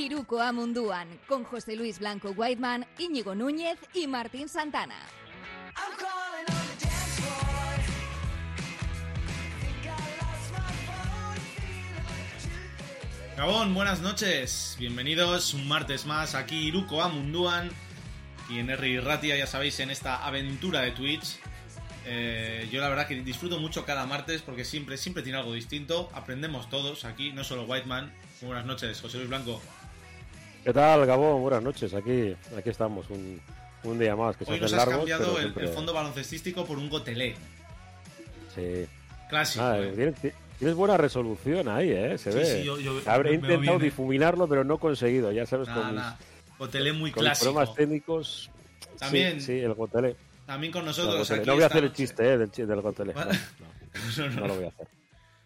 Iruko Amunduan, con José Luis Blanco Whiteman, Íñigo Núñez y Martín Santana. Gabón, buenas noches. Bienvenidos un martes más aquí Iruko Amunduan y en R Ratia, ya sabéis, en esta aventura de Twitch. Eh, yo la verdad que disfruto mucho cada martes porque siempre, siempre tiene algo distinto. Aprendemos todos aquí, no solo Whiteman. Buenas noches, José Luis Blanco. ¿Qué tal, Gabón? Buenas noches. Aquí, aquí estamos, un, un día más. Que Hoy se nos has largos, cambiado el, siempre- el fondo baloncestístico por un gotelé. Sí. Clásico. Ah, eh. tienes, tienes buena resolución ahí, ¿eh? Se Sí, ve. sí, yo- yo- Habré me intentado eh. difuminarlo, pero no he conseguido. Ya sabes, Nada, con, mis- nada. Gotelé muy con clásico. problemas técnicos. También- Sí, sí, el gotelé. También con nosotros. aquí No voy a hacer el chiste, ¿eh? Del, del gotelé. Vale. No, No, no, no. no lo voy a hacer.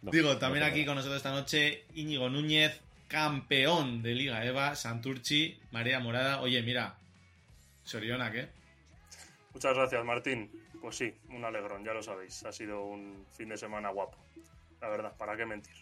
Digo, también aquí con nosotros esta noche Íñigo Núñez, campeón de Liga EVA, Santurchi, Marea Morada. Oye, mira, Soriona, ¿qué? Muchas gracias, Martín. Pues sí, un alegrón, ya lo sabéis. Ha sido un fin de semana guapo. La verdad, ¿para qué mentir?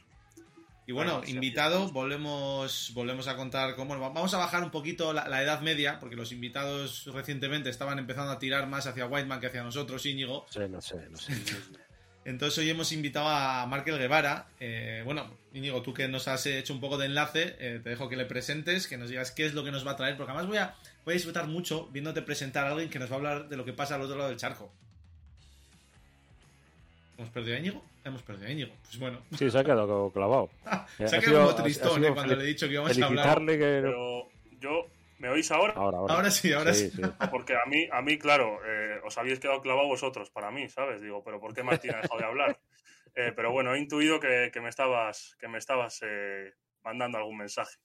Y bueno, Bueno, sí, invitado, sí. volvemos, volvemos a contar cómo. bueno, vamos a bajar un poquito la, la edad media, porque los invitados recientemente estaban empezando a tirar más hacia Whiteman que hacia nosotros, Íñigo. Sí, no sé, no sé. Entonces hoy hemos invitado a Markel Guevara. Eh, bueno, Íñigo, tú que nos has hecho un poco de enlace, eh, te dejo que le presentes, que nos digas qué es lo que nos va a traer, porque además voy a, voy a disfrutar mucho viéndote presentar a alguien que nos va a hablar de lo que pasa al otro lado del charco. ¿Hemos perdido a Íñigo? Hemos perdido a Íñigo. Pues bueno, Sí, se ha quedado clavado. Se ha ha quedado sido- como tristón ha eh, cuando le he dicho que íbamos a hablar. Que... Pero yo, ¿me oís ahora? Ahora, ahora. Ahora sí, ahora sí. Porque a mí, a mí claro, eh, os habéis quedado clavados vosotros para mí, ¿sabes? Digo, pero ¿por qué Martín ha dejado de hablar? Eh, pero bueno, he intuido que, que me estabas, que me estabas eh, mandando algún mensaje.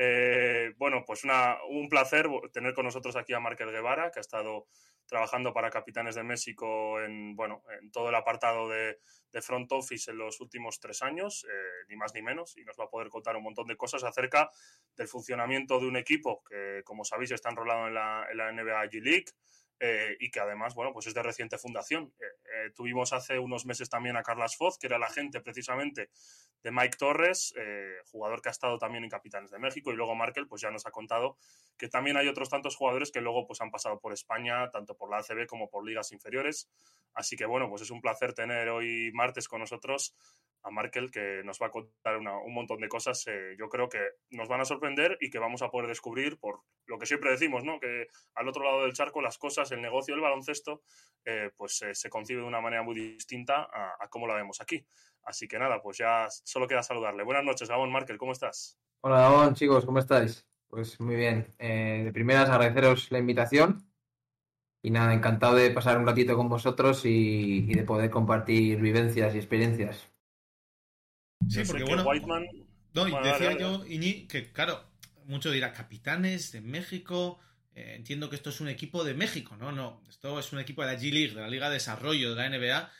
Eh, bueno, pues un placer tener con nosotros aquí a Márquez Guevara, que ha estado trabajando para Capitanes de México en, bueno, en todo el apartado de, de front office en los últimos tres años, eh, ni más ni menos, y nos va a poder contar un montón de cosas acerca del funcionamiento de un equipo que, como sabéis, está enrolado en la, en la NBA G League eh, y que además, bueno, pues es de reciente fundación. Eh, eh, tuvimos hace unos meses también a Carlas Foz, que era el agente precisamente de Mike Torres, jugador que ha estado también en Capitanes de México, y luego Markel pues ya nos ha contado que también hay otros tantos jugadores que luego pues han pasado por España, tanto por la ACB como por ligas inferiores. Así que bueno, pues es un placer tener hoy martes con nosotros a Markel, que nos va a contar un montón de cosas. eh, yo creo que nos van a sorprender y que vamos a poder descubrir por lo que siempre decimos, ¿no? Que al otro lado del charco las cosas, el negocio del baloncesto, eh, pues eh, se concibe de una manera muy distinta a, cómo la vemos aquí. Así que nada, pues ya solo queda saludarle. Buenas noches, Gabón Markel, ¿cómo estás? Hola, Gabón, chicos, ¿cómo estáis? Pues muy bien. De primeras, agradeceros la invitación. Y nada, encantado de pasar un ratito con vosotros y de poder compartir vivencias y experiencias. Sí, porque que bueno. Whiteman... No, y Bueno, decía yo, Iñi, que claro, mucho dirá capitanes de México. eh, entiendo que esto es un equipo de México, ¿no? No, esto es un equipo de la G League, de la Liga de Desarrollo de la NBA.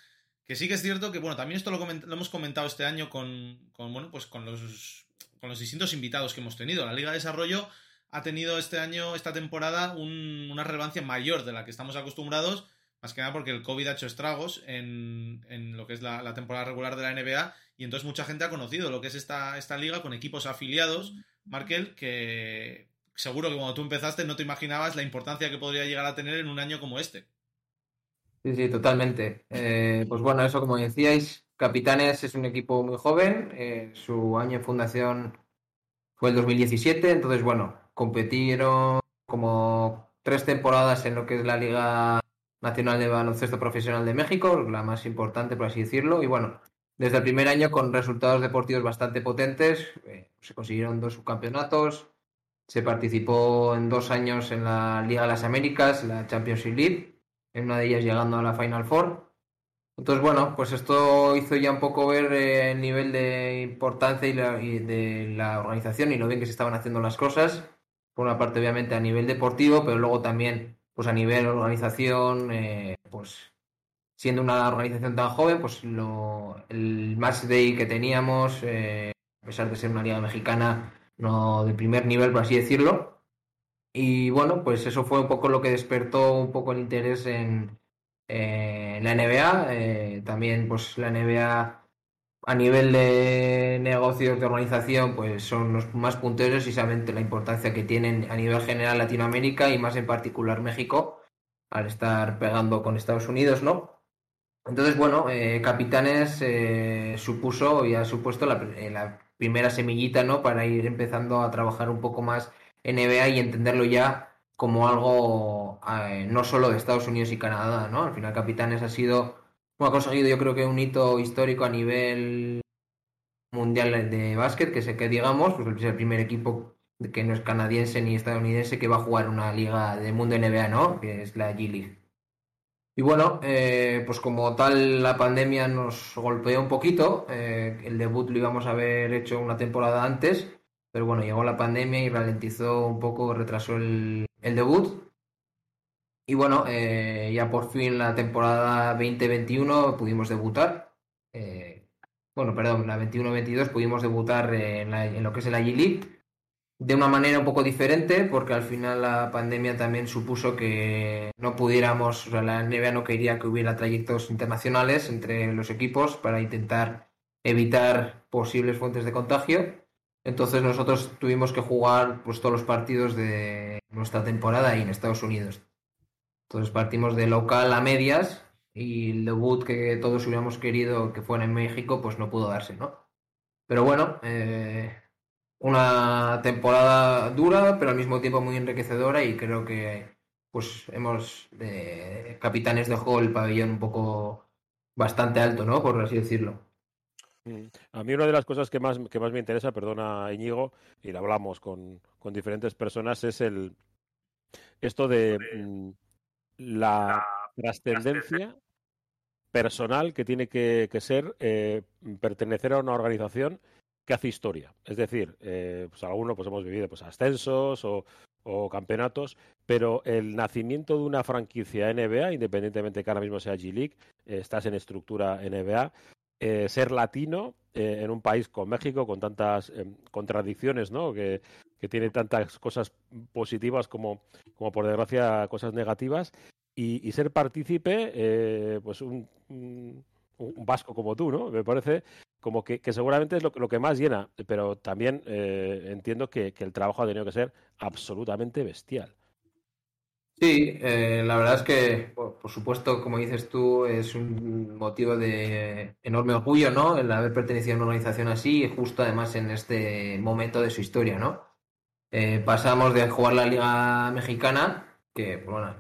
Que sí que es cierto que, bueno, también esto lo, coment- lo hemos comentado este año con, con, bueno, pues con los, con los distintos invitados que hemos tenido. La Liga de Desarrollo ha tenido este año, esta temporada, un- una relevancia mayor de la que estamos acostumbrados, más que nada porque el COVID ha hecho estragos en, en lo que es la, la temporada regular de la NBA y entonces mucha gente ha conocido lo que es esta, esta liga con equipos afiliados, Markel, que seguro que cuando tú empezaste no te imaginabas la importancia que podría llegar a tener en un año como este. Sí, sí, totalmente. Eh, pues bueno, eso como decíais, Capitanes es un equipo muy joven. eh, su año de fundación fue el 2017. Entonces, bueno, competieron como tres temporadas en lo que es la Liga Nacional de Baloncesto Profesional de México, la más importante, por así decirlo. Y bueno, desde el primer año con resultados deportivos bastante potentes. eh, se consiguieron dos subcampeonatos. Se participó en dos años en la Liga de las Américas, la Championship League en una de ellas llegando a la Final Four. Entonces, bueno, pues esto hizo ya un poco ver eh, el nivel de importancia y, la- y de la organización y lo bien que se estaban haciendo las cosas. Por una parte, obviamente, a nivel deportivo, pero luego también, pues a nivel organización, eh, pues siendo una organización tan joven, pues lo, el match day que teníamos, eh, a pesar de ser una liga mexicana, no de primer nivel, por así decirlo, y bueno, pues eso fue un poco lo que despertó un poco el interés en, eh, en la NBA. Eh, también, pues la NBA a nivel de negocios de organización, pues son los más punteros y saben la importancia que tienen a nivel general Latinoamérica y más en particular México, al estar pegando con Estados Unidos, ¿no? Entonces, bueno, eh, Capitanes eh, supuso y ha supuesto la, eh, la, primera semillita, ¿no? Para ir empezando a trabajar un poco más NBA y entenderlo ya como algo no solo de Estados Unidos y Canadá, ¿no? Al final Capitanes ha sido, ha conseguido yo creo que un hito histórico a nivel mundial de básquet, que sé que digamos, pues es el primer equipo que no es canadiense ni estadounidense que va a jugar una liga de mundo NBA, ¿no? Que es la G League. Y bueno, eh, pues como tal la pandemia nos golpeó un poquito, eh, el debut lo íbamos a haber hecho una temporada antes, pero bueno, llegó la pandemia y ralentizó un poco, retrasó el debut. Y bueno, eh, ya por fin la temporada 2021 pudimos debutar. bueno, perdón, la 21-22 pudimos debutar en, en, lo que es el G-League de una manera un poco diferente, porque al final la pandemia también supuso que no pudiéramos, o sea, la NBA no quería que hubiera trayectos internacionales entre los equipos para intentar evitar posibles fuentes de contagio. Entonces nosotros tuvimos que jugar pues, todos los partidos de nuestra temporada en Estados Unidos. Entonces partimos de local a medias y el debut que todos hubiéramos querido que fuera en México, pues no pudo darse, ¿no? Pero bueno, eh, una temporada dura, pero al mismo tiempo muy enriquecedora y creo que pues hemos de capitanes dejó el pabellón un poco bastante alto, ¿no? Por así decirlo. A mí una de las cosas que más, que más me interesa, perdona Íñigo, y lo hablamos con, con diferentes personas, es el esto de la trascendencia personal que tiene que, que ser eh, pertenecer a una organización que hace historia. Es decir, eh, pues algunos pues hemos vivido pues, ascensos o, campeonatos, pero el nacimiento de una franquicia NBA, independientemente que ahora mismo sea G-League, eh, estás en estructura NBA, eh, ser latino en un país con México, con tantas contradicciones, ¿no? Que, tiene tantas cosas positivas como, como por desgracia, cosas negativas, y, ser partícipe, pues un, un, vasco como tú, ¿no? Me parece como que, seguramente es lo, que más llena, pero también eh, entiendo que, el trabajo ha tenido que ser absolutamente bestial. Sí, eh, la verdad es que, por, supuesto, como dices tú, es un motivo de enorme orgullo, ¿no? El haber pertenecido a una organización así, justo además en este momento de su historia, ¿no? Eh, pasamos de jugar la Liga Mexicana, que, bueno,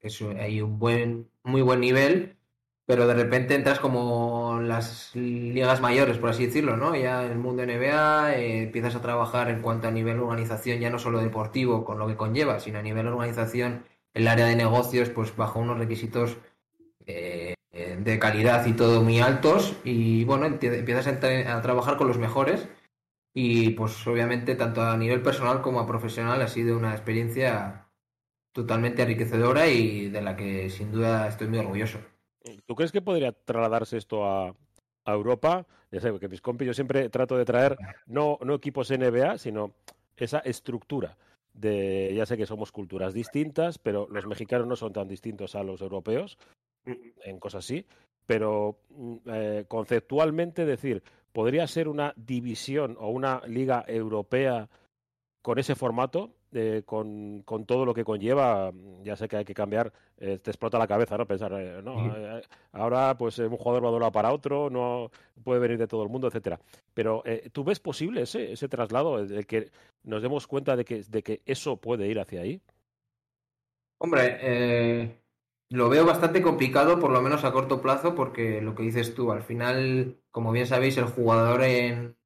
es, hay un buen, muy buen nivel, pero de repente entras como las ligas mayores, por así decirlo, ¿no? Ya en el mundo NBA eh, empiezas a trabajar en cuanto a nivel organización, ya no solo deportivo, con lo que conlleva, sino a nivel organización, el área de negocios, pues bajo unos requisitos eh, de calidad y todo muy altos, y bueno, empiezas a, a trabajar con los mejores, y pues obviamente tanto a nivel personal como a profesional ha sido una experiencia totalmente enriquecedora y de la que sin duda estoy muy orgulloso. ¿Tú crees que podría trasladarse esto a, Europa? Ya sé, que mis yo siempre trato de traer no equipos NBA, sino esa estructura de, ya sé que somos culturas distintas, pero los mexicanos no son tan distintos a los europeos, en cosas así, pero mm, eh, conceptualmente decir, podría ser una división o una liga europea con ese formato, eh, con, con, todo lo que conlleva, ya sé que hay que cambiar, eh, te explota la cabeza, ¿no? Pensar, eh, no, ahora pues un jugador va de un para otro, no puede venir de todo el mundo, etcétera. Pero ¿tú ves posible ese, ese traslado, de que nos demos cuenta de que, de que eso puede ir hacia ahí? Hombre, lo veo bastante complicado, por lo menos a corto plazo, porque lo que dices tú, al final, como bien sabéis, el jugador en,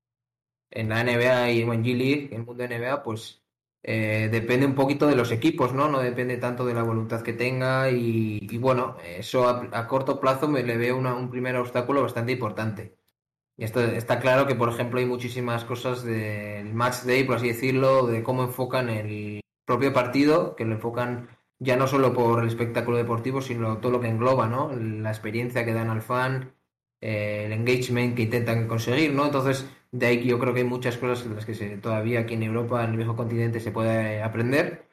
en la NBA y en G League, en el mundo de NBA, pues eh, depende un poquito de los equipos, ¿no? No depende tanto de la voluntad que tenga y, bueno, eso a, corto plazo me le veo un primer obstáculo bastante importante. Y esto está claro que, por ejemplo, hay muchísimas cosas del match day, por así decirlo, de cómo enfocan el propio partido, que lo enfocan ya no solo por el espectáculo deportivo, sino todo lo que engloba, ¿no? La experiencia que dan al fan, eh, el engagement que intentan conseguir, ¿no? Entonces, de ahí yo creo que hay muchas cosas en las que se, todavía aquí en Europa, en el viejo continente, se puede aprender.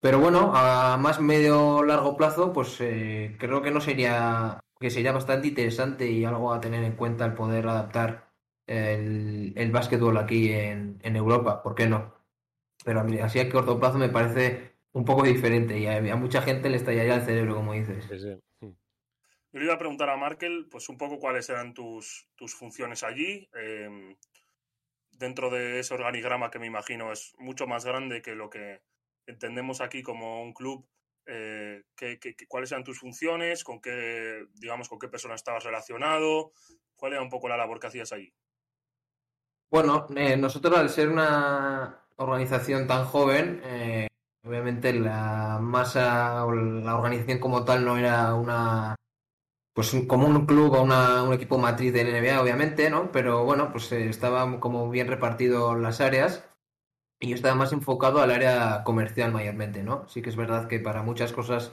Pero bueno, a más medio largo plazo, pues eh, creo que no sería que sería bastante interesante y algo a tener en cuenta el poder adaptar el, el básquetbol aquí en, en Europa, ¿por qué no? Pero así a corto plazo me parece un poco diferente y a, a mucha gente le estallaría el cerebro, como dices. Sí, sí. Yo le iba a preguntar a Markel, pues un poco cuáles eran tus, tus funciones allí, eh, dentro de ese organigrama que me imagino es mucho más grande que lo que entendemos aquí como un club. Eh, ¿qué, qué, cuáles eran tus funciones? ¿Con qué, digamos, con qué persona estabas relacionado? ¿Cuál era un poco la labor que hacías allí? Bueno, eh, nosotros al ser una organización tan joven, eh, obviamente la masa o la organización como tal no era una pues como un club o una, un equipo matriz del NBA, obviamente, ¿no? Pero bueno, pues eh, estaba como bien repartido las áreas y yo estaba más enfocado al área comercial mayormente, ¿no? Sí que es verdad que para muchas cosas,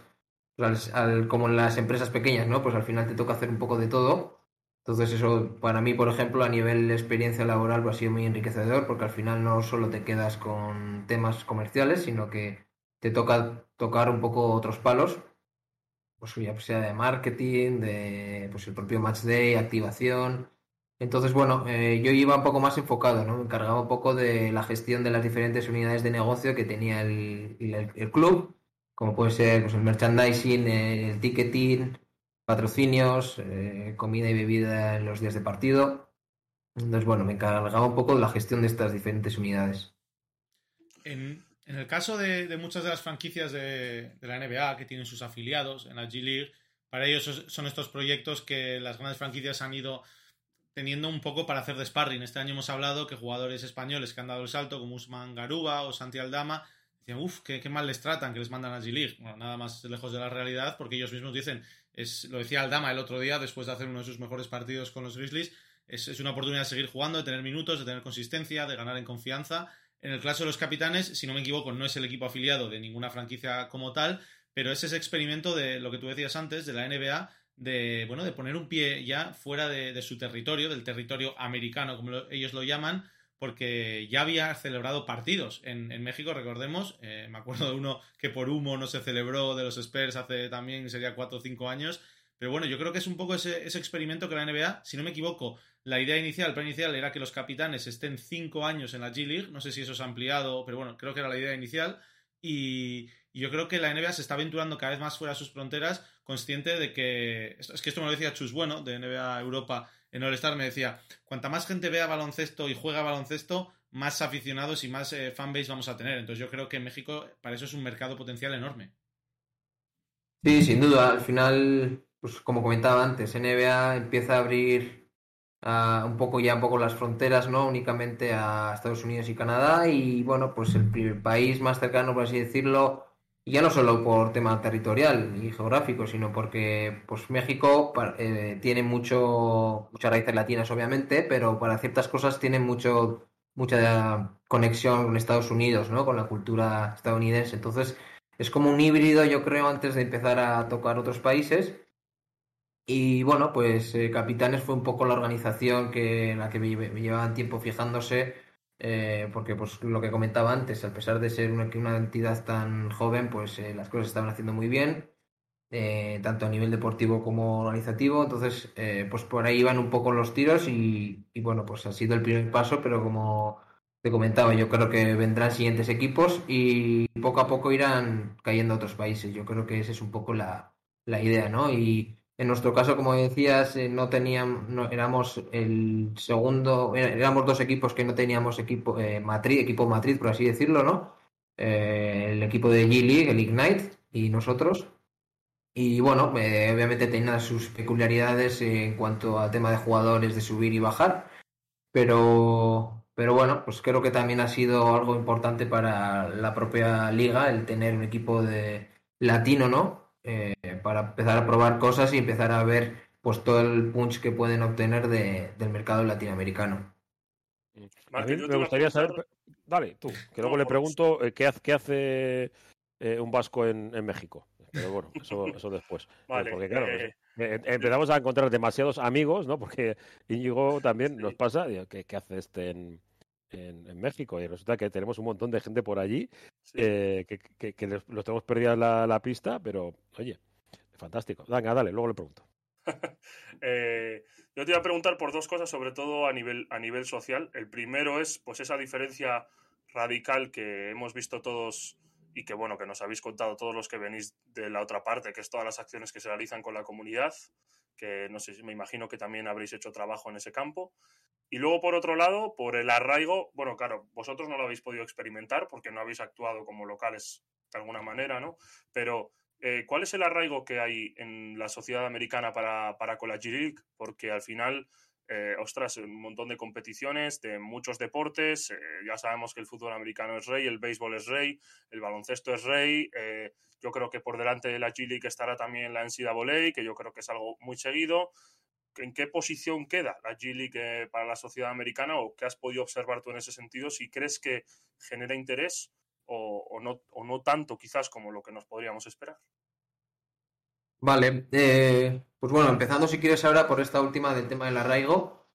como en las empresas pequeñas, ¿no? Pues al final te toca hacer un poco de todo. Entonces eso para mí, por ejemplo, a nivel de experiencia laboral pues, ha sido muy enriquecedor porque al final no solo te quedas con temas comerciales, sino que te toca tocar un poco otros palos pues ya sea de marketing, de pues el propio match day, activación. Entonces, bueno, eh, yo iba un poco más enfocado, ¿no? Me encargaba un poco de la gestión de las diferentes unidades de negocio que tenía el, el, club, como puede ser pues, el merchandising, el ticketing, patrocinios, eh, comida y bebida en los días de partido. Entonces, bueno, me encargaba un poco de la gestión de estas diferentes unidades. En, en el caso de, muchas de las franquicias de, la NBA que tienen sus afiliados en la G League, para ellos son estos proyectos que las grandes franquicias han ido teniendo un poco para hacer de sparring. Este año hemos hablado que jugadores españoles que han dado el salto, como Usman Garuba o Santi Aldama, decían, uff, qué, mal les tratan, que les mandan a G League. Bueno, nada más lejos de la realidad, porque ellos mismos dicen, es, lo decía Aldama el otro día, después de hacer uno de sus mejores partidos con los Grizzlies, es, es una oportunidad de seguir jugando, de tener minutos, de tener consistencia, de ganar en confianza en el caso de los capitanes, si no me equivoco, no es el equipo afiliado de ninguna franquicia como tal, pero es ese experimento de lo que tú decías antes, de la NBA, de, bueno, de poner un pie ya fuera de, su territorio, del territorio americano, como lo, ellos lo llaman, porque ya había celebrado partidos en, México, recordemos, eh, me acuerdo de uno que por humo no se celebró de los Spurs hace también, sería cuatro o cinco años, pero bueno, yo creo que es un poco ese experimento que la NBA, si no me equivoco, la idea inicial, el plan inicial era que los capitanes estén cinco años en la G League. No sé si eso se ha ampliado, pero bueno, creo que era la idea inicial. Y, yo creo que la NBA se está aventurando cada vez más fuera de sus fronteras, consciente de que. Es que esto me lo decía Chus Bueno, de NBA Europa en All Star, me decía: cuanta más gente vea baloncesto y juega baloncesto, más aficionados y más eh, fanbase vamos a tener. Entonces yo creo que México para eso es un mercado potencial enorme. Sí, sin duda. Al final, pues como comentaba antes, NBA empieza a abrir un poco ya un poco las fronteras, no únicamente a Estados Unidos y Canadá y bueno, pues el primer país más cercano, por así decirlo, y ya no solo por tema territorial y geográfico, sino porque pues México eh, tiene mucho muchas raíces latinas obviamente, pero para ciertas cosas tiene mucho mucha conexión con Estados Unidos, ¿no? Con la cultura estadounidense. Entonces, es como un híbrido, yo creo, antes de empezar a tocar otros países. Y bueno, pues eh, Capitanes fue un poco la organización que, en la que me, llevaban tiempo fijándose, eh, porque pues lo que comentaba antes, a pesar de ser una, una entidad tan joven, pues eh, las cosas estaban haciendo muy bien, eh, tanto a nivel deportivo como organizativo, entonces pues por ahí iban un poco los tiros y, y, bueno, pues ha sido el primer paso, pero como te comentaba, yo creo que vendrán siguientes equipos y poco a poco irán cayendo otros países, yo creo que esa es un poco la, la idea, ¿no? Y en nuestro caso, como decías, eh, no teníamos, éramos el segundo, éramos dos equipos que no teníamos equipo eh, matriz, equipo matriz, por así decirlo, ¿no? Eh, el equipo de G-League, el Ignite, y nosotros. Y bueno, eh, obviamente tenía sus peculiaridades en cuanto al tema de jugadores, de subir y bajar, pero, pero bueno, pues creo que también ha sido algo importante para la propia liga el tener un equipo de latino, ¿no? Eh, para empezar a probar cosas y empezar a ver pues todo el punch que pueden obtener de, del mercado latinoamericano. A mí me gustaría saber, dale, tú, que luego no, le pregunto eh, qué, qué hace eh, un vasco en, en, México. Pero bueno, eso, eso después. Vale, porque claro, eh... empezamos a encontrar demasiados amigos, ¿no? Porque Íñigo también sí. nos pasa, ¿qué, ¿qué, hace este en, en, en, México y resulta que tenemos un montón de gente por allí sí. eh, que, que, que, los tenemos perdida la, la, pista, pero oye, fantástico. Venga, dale, luego le pregunto. Eh, yo te iba a preguntar por dos cosas, sobre todo a nivel, a nivel social. El primero es pues esa diferencia radical que hemos visto todos y que bueno, que nos habéis contado todos los que venís de la otra parte, que es todas las acciones que se realizan con la comunidad, que no sé, me imagino que también habréis hecho trabajo en ese campo. Y luego, por otro lado, por el arraigo, bueno, claro, vosotros no lo habéis podido experimentar porque no habéis actuado como locales de alguna manera, ¿no? Pero, eh, ¿cuál es el arraigo que hay en la sociedad americana para, para? Porque al final, eh, ostras, un montón de competiciones, de muchos deportes, eh, ya sabemos que el fútbol americano es rey, el béisbol es rey, el baloncesto es rey, yo creo que por delante de la G-League estará también la NCAA, que yo creo que es algo muy seguido. En qué posición queda la G-League para la sociedad americana o qué has podido observar tú en ese sentido, si crees que genera interés o, no, o no tanto quizás como lo que nos podríamos esperar. Vale, eh, pues bueno, empezando si quieres ahora por esta última del tema del arraigo.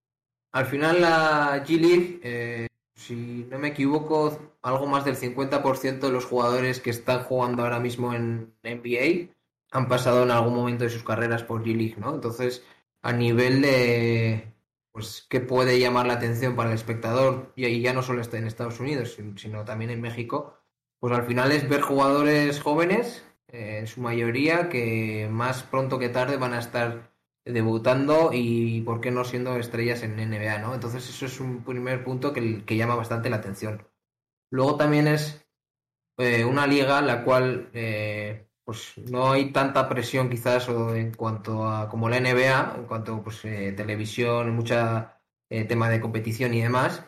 Al final la G-League, eh, si no me equivoco, algo más del 50% de los jugadores que están jugando ahora mismo en NBA han pasado en algún momento de sus carreras por G-League, ¿no? Entonces, a nivel de pues qué puede llamar la atención para el espectador y ya no solo está en Estados Unidos sino también en México pues al final es ver jugadores jóvenes eh, en su mayoría que más pronto que tarde van a estar debutando y por qué no siendo estrellas en NBA no entonces eso es un primer punto que, que llama bastante la atención luego también es eh, una liga la cual eh, pues no hay tanta presión quizás en cuanto a como la NBA, en cuanto pues eh, televisión, mucha eh, tema de competición y demás.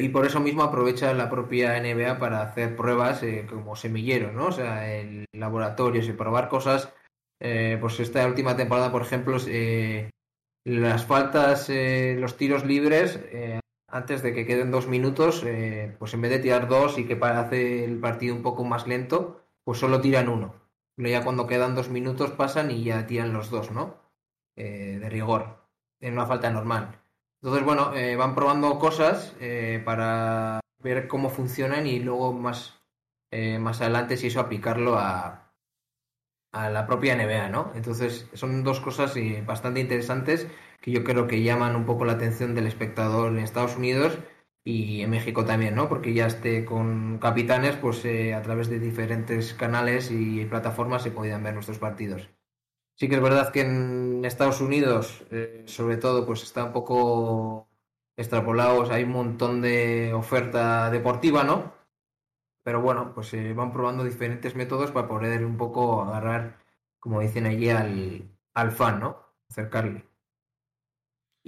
Y por eso mismo aprovecha la propia NBA para hacer pruebas eh, como semilleros, ¿no? O sea, en laboratorios y probar cosas. pues esta última temporada, por ejemplo, las faltas, los tiros libres, antes de que queden dos minutos, pues en vez de tirar dos y que hace el partido un poco más lento, pues solo tiran uno. Pero ya cuando quedan dos minutos pasan y ya tiran los dos, ¿no? Eh, de rigor, en una falta normal. Entonces, bueno, eh, van probando cosas eh, para ver cómo funcionan y luego más, más adelante si eso aplicarlo a, a la propia NBA, ¿no? Entonces, son dos cosas bastante interesantes que yo creo que llaman un poco la atención del espectador en Estados Unidos y en México también, ¿no? Porque ya esté con capitanes, pues eh, a través de diferentes canales y plataformas se podían ver nuestros partidos. Sí que es verdad que en Estados Unidos, eh, sobre todo, pues está un poco extrapolados, hay un montón de oferta deportiva, ¿no? Pero bueno, pues se van probando diferentes métodos para poder un poco agarrar, como dicen allí, al, al fan, ¿no? Acercarle.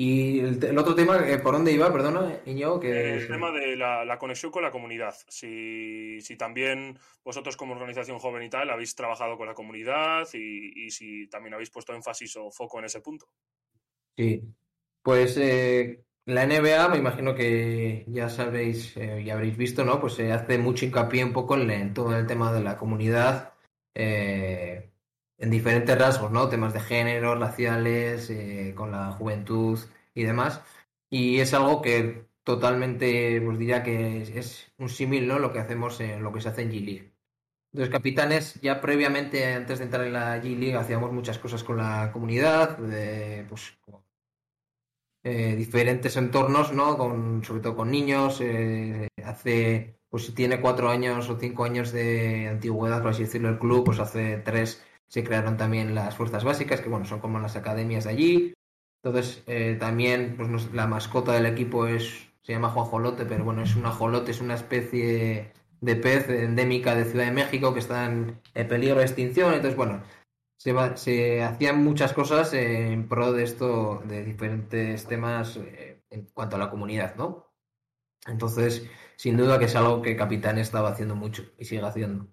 Y el, otro tema, eh, ¿por dónde iba? Perdona, Iñigo. Que... El tema de la, conexión con la comunidad. Si, también vosotros como organización joven y tal habéis trabajado con la comunidad y, si también habéis puesto énfasis o foco en ese punto. Sí, pues eh, la NBA, me imagino que ya sabéis, eh, ya habréis visto, ¿no? Pues se hace mucho hincapié un poco en, todo el tema de la comunidad. Eh, en diferentes rasgos, ¿no? Temas de género, raciales, eh, con la juventud y demás. Y es algo que totalmente, os diría que es, un símil, ¿no? Lo que hacemos lo que se hace en G-League. Entonces, capitanes, ya previamente, antes de entrar en la G-League, hacíamos muchas cosas con la comunidad, pues, eh, diferentes entornos, ¿no? Con, sobre todo con niños. Eh, hace, pues si tiene cuatro años o cinco años de antigüedad, por así decirlo, el club, pues hace tres se crearon también las fuerzas básicas, que bueno, son como las academias de allí. Entonces, eh, también pues, la mascota del equipo es, se llama Juan Jolote, pero bueno, es un ajolote, es una especie de pez endémica de Ciudad de México que está en, peligro de extinción. Entonces, bueno, se, se hacían muchas cosas en pro de esto, de diferentes temas eh, en cuanto a la comunidad, ¿no? Entonces, sin duda que es algo que Capitán estaba haciendo mucho y sigue haciendo.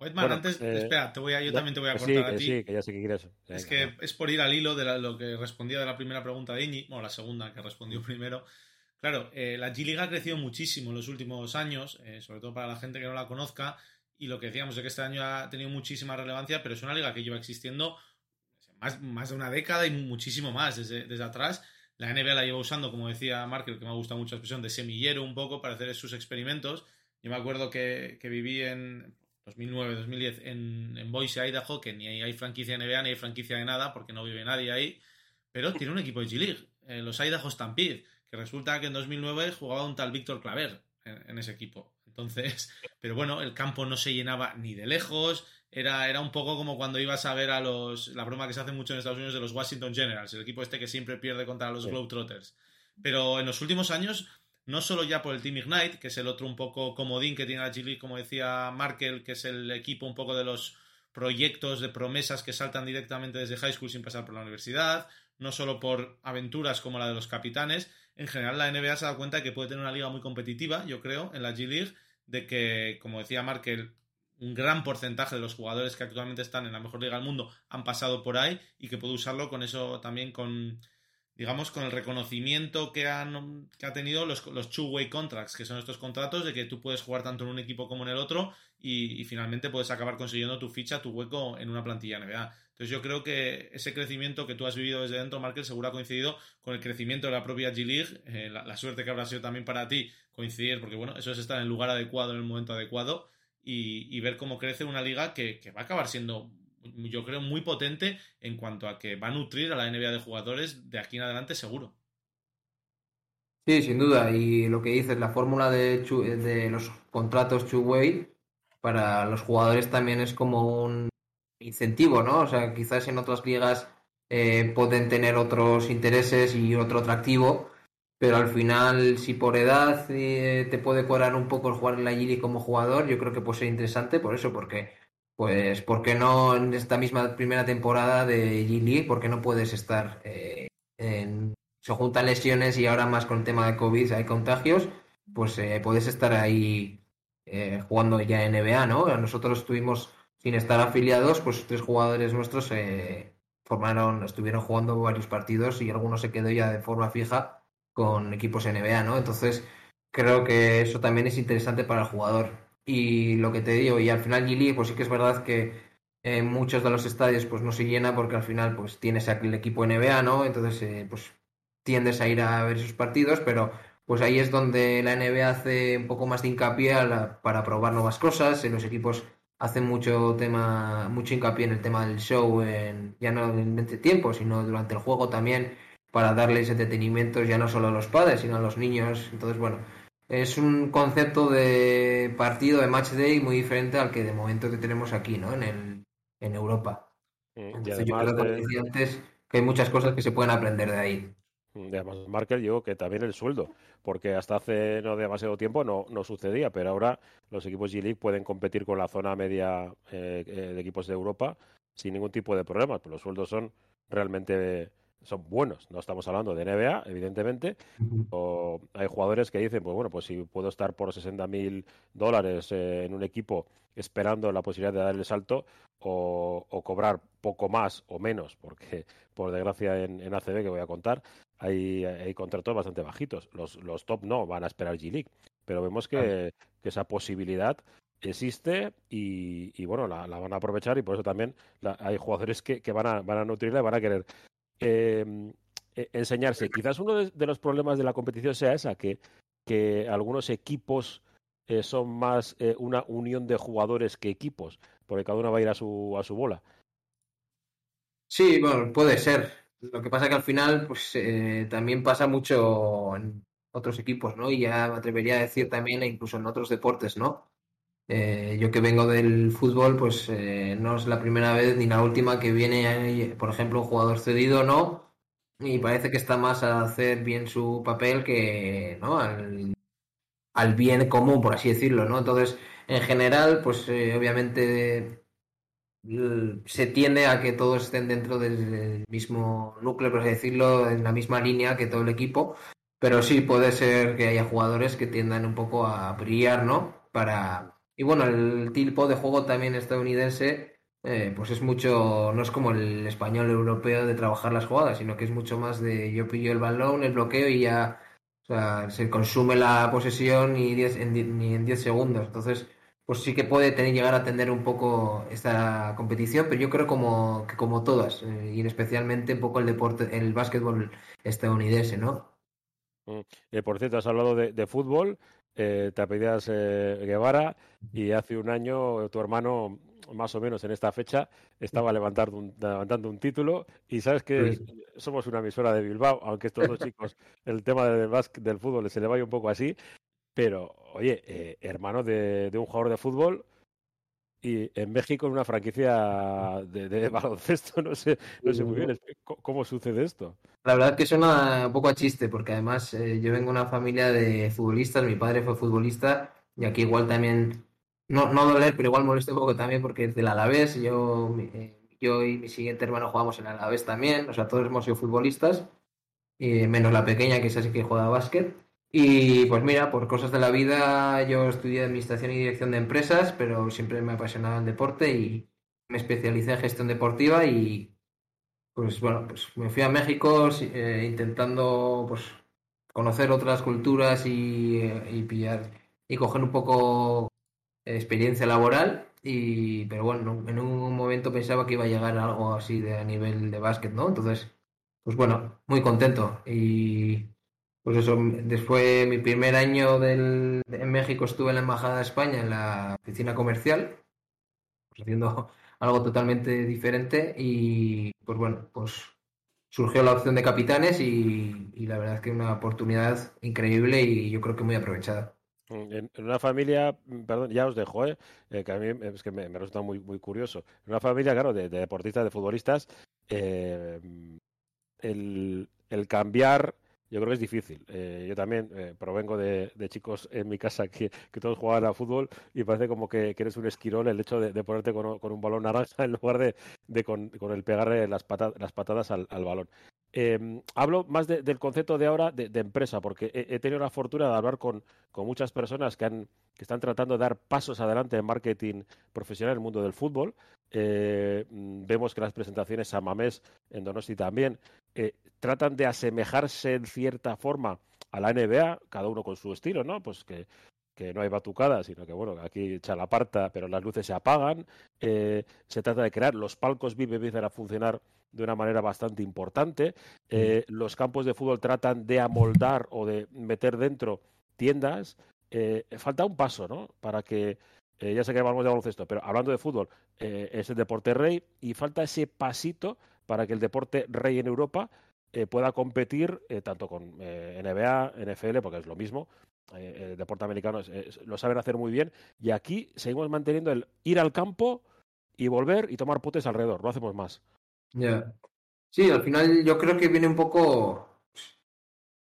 Whiteman, antes, eh, espera, te voy a, yo también te voy a cortar a ti. Sí, que ya sé que quieres. es que es por ir al hilo de lo que respondía de la primera pregunta de Iñi, bueno, la segunda que respondió primero. Claro, eh, la G-Liga ha crecido muchísimo en los últimos años, eh, sobre todo para la gente que no la conozca, y lo que decíamos es que este año ha tenido muchísima relevancia, pero es una liga que lleva existiendo más, más de una década y muchísimo más desde, desde atrás. La NBA la lleva usando, como decía Markel, que me gusta mucho la expresión, de semillero un poco para hacer sus experimentos. Yo me acuerdo que, que viví en, 2009-2010 en, en Boise, Idaho, que ni hay franquicia NBA ni hay franquicia de nada porque no vive nadie ahí, pero tiene un equipo de G-League, eh, los Idaho Stampede, que resulta que en 2009 jugaba un tal Víctor Claver en, ese equipo. Entonces, pero bueno, el campo no se llenaba ni de lejos, era, era un poco como cuando ibas a ver a los, la broma que se hace mucho en Estados Unidos de los Washington Generals, el equipo este que siempre pierde contra los Globetrotters. Pero en los últimos años no solo ya por el Team Ignite, que es el otro un poco comodín que tiene la G como decía Markel, que es el equipo un poco de los proyectos de promesas que saltan directamente desde high school sin pasar por la universidad, no solo por aventuras como la de los capitanes, en general la NBA se dado cuenta de que puede tener una liga muy competitiva, yo creo, en la G League, de que, como decía Markel, un gran porcentaje de los jugadores que actualmente están en la mejor liga del mundo han pasado por ahí y que puede usarlo con eso también con digamos, con el reconocimiento que, han, que ha tenido los, los two-way contracts, que son estos contratos de que tú puedes jugar tanto en un equipo como en el otro y, finalmente puedes acabar consiguiendo tu ficha, tu hueco en una plantilla NBA. Entonces yo creo que ese crecimiento que tú has vivido desde dentro, Markel, seguro ha coincidido con el crecimiento de la propia G-League, eh, la, suerte que habrá sido también para ti coincidir, porque bueno, eso es estar en el lugar adecuado, en el momento adecuado y, ver cómo crece una liga que, que va a acabar siendo yo creo, muy potente en cuanto a que va a nutrir a la NBA de jugadores de aquí en adelante seguro. Sí, sin duda. Y lo que dices, la fórmula de, de los contratos two-way para los jugadores también es como un incentivo, ¿no? O sea, quizás en otras ligas eh, pueden tener otros intereses y otro atractivo, pero al final, si por edad eh, te puede cuadrar un poco el jugar en la Giri como jugador, yo creo que puede ser interesante por eso, porque pues ¿por qué no en esta misma primera temporada de G-League? ¿Por qué no puedes estar eh, en... Se juntan lesiones y ahora más con el tema de COVID hay contagios, pues eh, puedes estar ahí eh, jugando ya en NBA, ¿no? Nosotros estuvimos sin estar afiliados, pues tres jugadores nuestros formaron, estuvieron jugando varios partidos y algunos se quedó ya de forma fija con equipos NBA, ¿no? Entonces creo que eso también es interesante para el jugador y lo que te digo, y al final Gili, pues sí que es verdad que en muchos de los estadios pues no se llena porque al final pues tienes el equipo NBA, ¿no? Entonces eh, pues tiendes a ir a ver esos partidos, pero pues ahí es donde la NBA hace un poco más de hincapié para probar nuevas cosas, en los equipos hacen mucho tema, mucho hincapié en el tema del show, en, ya no en este tiempo, sino durante el juego también, para darles entretenimiento ya no solo a los padres, sino a los niños. Entonces, bueno, es un concepto de partido de match day muy diferente al que de momento que tenemos aquí, ¿no? En, el, en Europa. Mm, y además yo que hay muchas cosas que se pueden aprender de ahí. Mm, y además, Markel, yo que también el sueldo, porque hasta hace no demasiado tiempo no, no sucedía, pero ahora los equipos G-League pueden competir con la zona media eh, eh, de equipos de Europa sin ningún tipo de problemas, pues los sueldos son realmente son buenos. No estamos hablando de NBA, evidentemente. O hay jugadores que dicen, pues bueno, pues si puedo estar por 60 mil dólares eh, en un equipo esperando la posibilidad de dar el salto o, cobrar poco más o menos, porque por desgracia en, ACB que voy a contar, hay, hay contratos bastante bajitos. Los, los top no van a esperar G-League, pero vemos que, esa posibilidad existe y, bueno, la, van a aprovechar y por eso también hay jugadores que, que, van, a, van a nutrirla y van a querer Em, e, enseñarse. Quizás uno de, los problemas de la competición sea esa, que, que algunos equipos eh, son más eh, una unión de jugadores que equipos, porque cada uno va a ir a su, a su bola. Sí, bueno, puede ser. Lo que pasa que al final, pues eh, también pasa mucho en otros equipos, ¿no? Y ya me atrevería a decir también, incluso en otros deportes, ¿no? Eh, yo que vengo del fútbol, pues eh, no es la primera vez ni la última que viene, por ejemplo, un jugador cedido, ¿no? Y parece que está más a hacer bien su papel que, ¿no? Al, bien común, por así decirlo, ¿no? Entonces, en general, pues eh, obviamente se tiende a que todos estén dentro del mismo núcleo, por así decirlo, en la misma línea que todo el equipo, pero sí puede ser que haya jugadores que tiendan un poco a brillar, ¿no? Para, y bueno, el tipo de juego también estadounidense, eh, pues es mucho, no es como el español europeo de trabajar las jugadas, sino que es mucho más de yo pillo el balón, el bloqueo y ya se consume la posesión y diez, en, ni en 10 segundos. Entonces, pues sí que puede tener, llegar a tener un poco esta competición, pero yo creo como, que como todas, eh, y especialmente un poco el deporte, el básquetbol estadounidense, ¿no? Mm. Eh, por cierto, has hablado de, fútbol, eh, te apellías eh, Guevara y hace un año tu hermano, más o menos en esta fecha, estaba levantando un, levantando un título y sabes que somos una emisora de Bilbao, aunque estos dos chicos, el tema del, del fútbol se le vaya un poco así, pero oye, hermano de, de un jugador de fútbol y en México en una franquicia de, baloncesto. No sé, no sé muy bien cómo sucede esto. La verdad es que suena un poco a chiste, porque además eh, yo vengo de una familia de futbolistas, mi padre fue futbolista, y aquí igual también, no, no doler, pero igual molesta un poco también porque es del Alavés, yo, eh, yo y mi siguiente hermano jugamos en Alavés también, o sea, todos hemos sido futbolistas, menos la pequeña que es así que juega básquet. Y pues mira, por cosas de la vida, yo estudié Administración y Dirección de Empresas, pero siempre me apasionaba el deporte y me especialicé en gestión deportiva y pues bueno, pues me fui a México eh, intentando pues conocer otras culturas y, y, pillar y coger un poco experiencia laboral y pero bueno, en un momento pensaba que iba a llegar algo así de a nivel de básquet, ¿no? Entonces, pues bueno, muy contento y pues eso, después mi primer año en México estuve en la Embajada de España, en la oficina comercial, pues haciendo algo totalmente diferente y pues bueno, pues surgió la opción de capitanes y, la verdad es que una oportunidad increíble y yo creo que muy aprovechada. En, una familia, perdón, ya os dejo, ¿eh? eh que a mí es que me, resulta muy, muy curioso. En una familia, claro, de, deportistas, de futbolistas, eh, el, el cambiar yo creo que es difícil. Eh, yo también eh, provengo de, chicos en mi casa que, todos jugaban a fútbol y parece como que, eres un esquirol el hecho de, ponerte con, un balón naranja en lugar de, con, el pegarle las, las patadas al, balón. Em, hablo más del concepto de ahora de, empresa, porque he, tenido la fortuna de hablar con, muchas personas que, han, que están tratando de dar pasos adelante en marketing profesional en el mundo del fútbol. Eh, mm, vemos que las presentaciones a Mamés en Donosti también eh, tratan de asemejarse en cierta forma a la NBA, cada uno con su estilo, ¿no? Pues que, no hay batucada, sino que, bueno, aquí echa la parta, pero las luces se apagan. Eh, se trata de crear, los palcos VIP empiezan a funcionar de una manera bastante importante. Eh, los campos de fútbol tratan de amoldar o de meter dentro tiendas. Falta un paso, ¿no? Para que, ya sé que hablamos de baloncesto, pero hablando de fútbol, es el deporte rey y falta ese pasito para que el deporte rey en Europa eh, pueda competir eh, tanto con eh, NBA, NFL, porque es lo mismo. el deporte americano lo saben hacer muy bien. Y aquí seguimos manteniendo el ir al campo y volver y tomar potes alrededor. No hacemos más. Ya. Sí, al final yo creo que viene un poco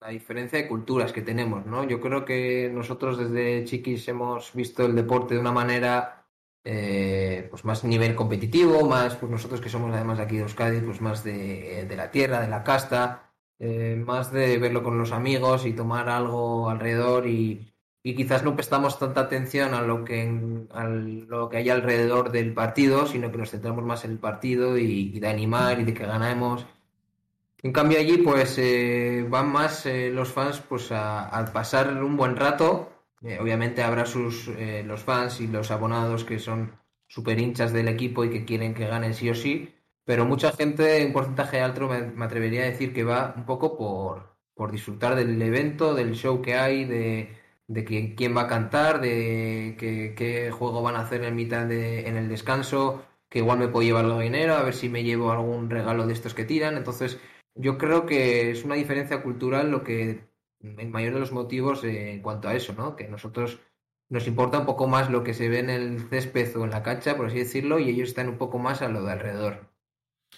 la diferencia de culturas que tenemos, ¿no? Yo creo que nosotros desde chiquis hemos visto el deporte de una manera eh, pues más nivel competitivo, más pues nosotros que somos además de aquí de Euskadi, pues más de, la tierra, de la casta, eh, más de verlo con los amigos y tomar algo alrededor y, quizás no prestamos tanta atención a lo que a lo que hay alrededor del partido, sino que nos centramos más en el partido y, de animar y de que ganemos. En cambio allí pues eh, van más los fans pues a pasar un buen rato eh, obviamente habrá sus eh, los fans y los abonados que son super hinchas del equipo y que quieren que ganen sí o sí, pero mucha gente, un porcentaje alto, me, atrevería a decir que va un poco por, por disfrutar del evento, del show que hay, de, de quién va a cantar, de qué juego van a hacer en mitad de, en el descanso, que igual me puedo llevar algo de dinero, a ver si me llevo algún regalo de estos que tiran. Entonces, yo creo que es una diferencia cultural lo que el mayor de los motivos en cuanto a eso, ¿no? Que nosotros nos importa un poco más lo que se ve en el césped o en la cancha, por así decirlo, y ellos están un poco más a lo de alrededor.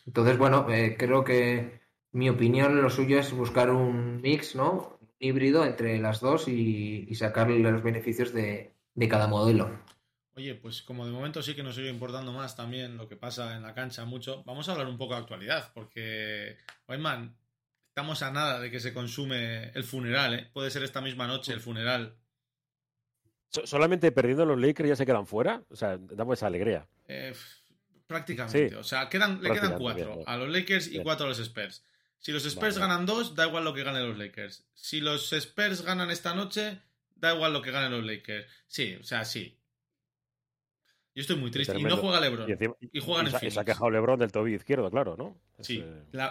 Entonces, bueno, eh, creo que mi opinión, lo suyo es buscar un mix, ¿no? Un híbrido entre las dos y, y sacarle los beneficios de, cada modelo. Oye, pues como de momento sí que nos sigue importando más también lo que pasa en la cancha mucho, vamos a hablar un poco de actualidad, porque, Wayman, Estamos a nada de que se consume el funeral, ¿eh? Puede ser esta misma noche el funeral. ¿Solamente perdiendo los Lakers ya se quedan fuera? O sea, damos esa alegría. Eh, prácticamente. O sea, quedan, le quedan cuatro a los Lakers y cuatro a los Spurs. Si los Spurs ganan dos, da igual lo que ganen los Lakers. Si los Spurs ganan esta noche, da igual lo que ganen los Lakers. Sí, o sea, sí. Yo estoy muy triste. Y no juega LeBron. Y, juegan en Se ha quejado LeBron del tobillo izquierdo, claro, ¿no? Sí.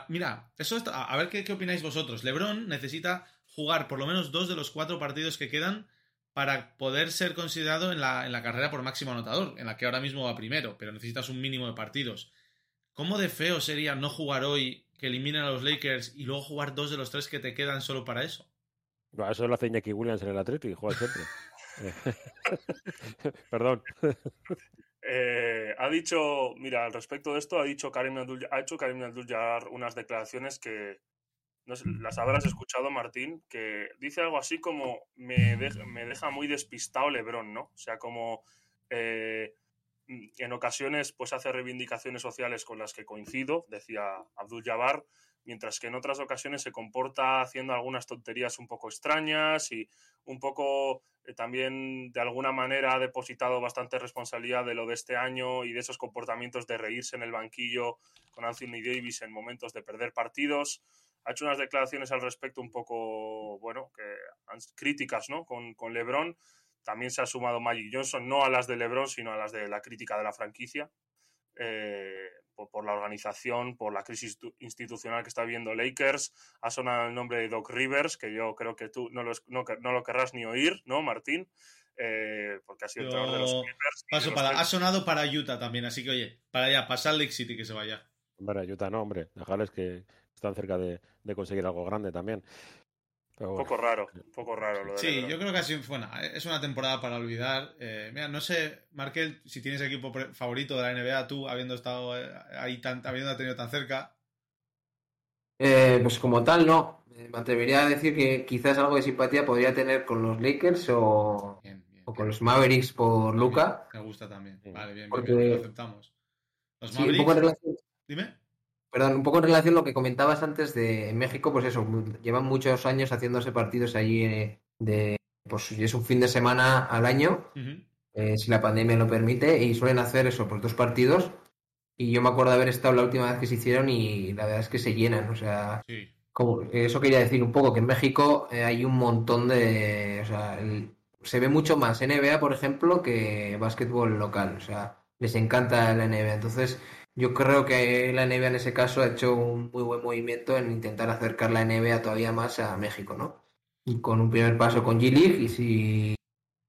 mira, eso a ver qué, opináis vosotros. LeBron necesita jugar por lo menos dos de los cuatro partidos que quedan para poder ser considerado en la, en la carrera por máximo anotador, en la que ahora mismo va primero, pero necesitas un mínimo de partidos. ¿Cómo de feo sería no jugar hoy, que eliminen a los Lakers y luego jugar dos de los tres que te quedan solo para eso? Eso lo hace Iñaki Williams en el Atleti y juega siempre. Perdón. Eh, ha dicho, mira, al respecto de esto, ha dicho Karim Abdul, ha hecho Karim Abdul unas declaraciones que no las habrás escuchado, Martín, que dice algo así como me, me deja muy despistado Lebron, ¿no? O sea, como eh, en ocasiones pues hace reivindicaciones sociales con las que coincido, decía Abdul Jabbar, mientras que en otras ocasiones se comporta haciendo algunas tonterías un poco extrañas y un poco eh, también de alguna manera ha depositado bastante responsabilidad de lo de este año y de esos comportamientos de reírse en el banquillo con Anthony Davis en momentos de perder partidos. Ha hecho unas declaraciones al respecto un poco, bueno, que, críticas, ¿no? Con, con LeBron. También se ha sumado Magic Johnson, no a las de LeBron, sino a las de la crítica de la franquicia. Eh, por, la organización, por la crisis institucional que está viviendo Lakers. Ha sonado el nombre de Doc Rivers, que yo creo que tú no lo, no, no lo querrás ni oír, ¿no, Martín? Eh, porque ha sido yo... de los Clippers. Paso para... Ha sonado para Utah también, así que oye, para allá, para Salt Lake City que se vaya. Hombre, Utah no, hombre, dejarles que están cerca de, de conseguir algo grande también. Bueno. Un poco raro, un poco raro. Lo de sí, Lebron. yo creo que bueno, es una temporada para olvidar. Eh, mira, no sé, Markel, si tienes equipo favorito de la NBA, tú, habiendo estado ahí, tan, habiendo tenido tan cerca. Eh, pues como tal, no. Me atrevería a decir que quizás algo de simpatía podría tener con los Lakers o, Bien, bien, o con los Mavericks por Luca. Me gusta también. Vale, bien, Porque- bien, lo aceptamos. Los Sí, un Mavericks, poco en relación, dime. Perdón, un poco en relación a lo que comentabas antes de México, pues eso, llevan muchos años haciéndose partidos allí eh, de, pues es un fin de semana al año, eh, si la pandemia lo permite, y suelen hacer eso, pues dos partidos. Y yo me acuerdo de haber estado la última vez que se hicieron y la verdad es que se llenan, o sea, Sí. como, eso quería decir un poco, que en México eh, hay un montón de... O sea, el- se ve mucho más NBA, por ejemplo, que básquetbol local. O sea, les encanta la NBA. Entonces, yo creo que la NBA en ese caso ha hecho un muy buen movimiento en intentar acercar la NBA todavía más a México, ¿no? Y con un primer paso con G-League y si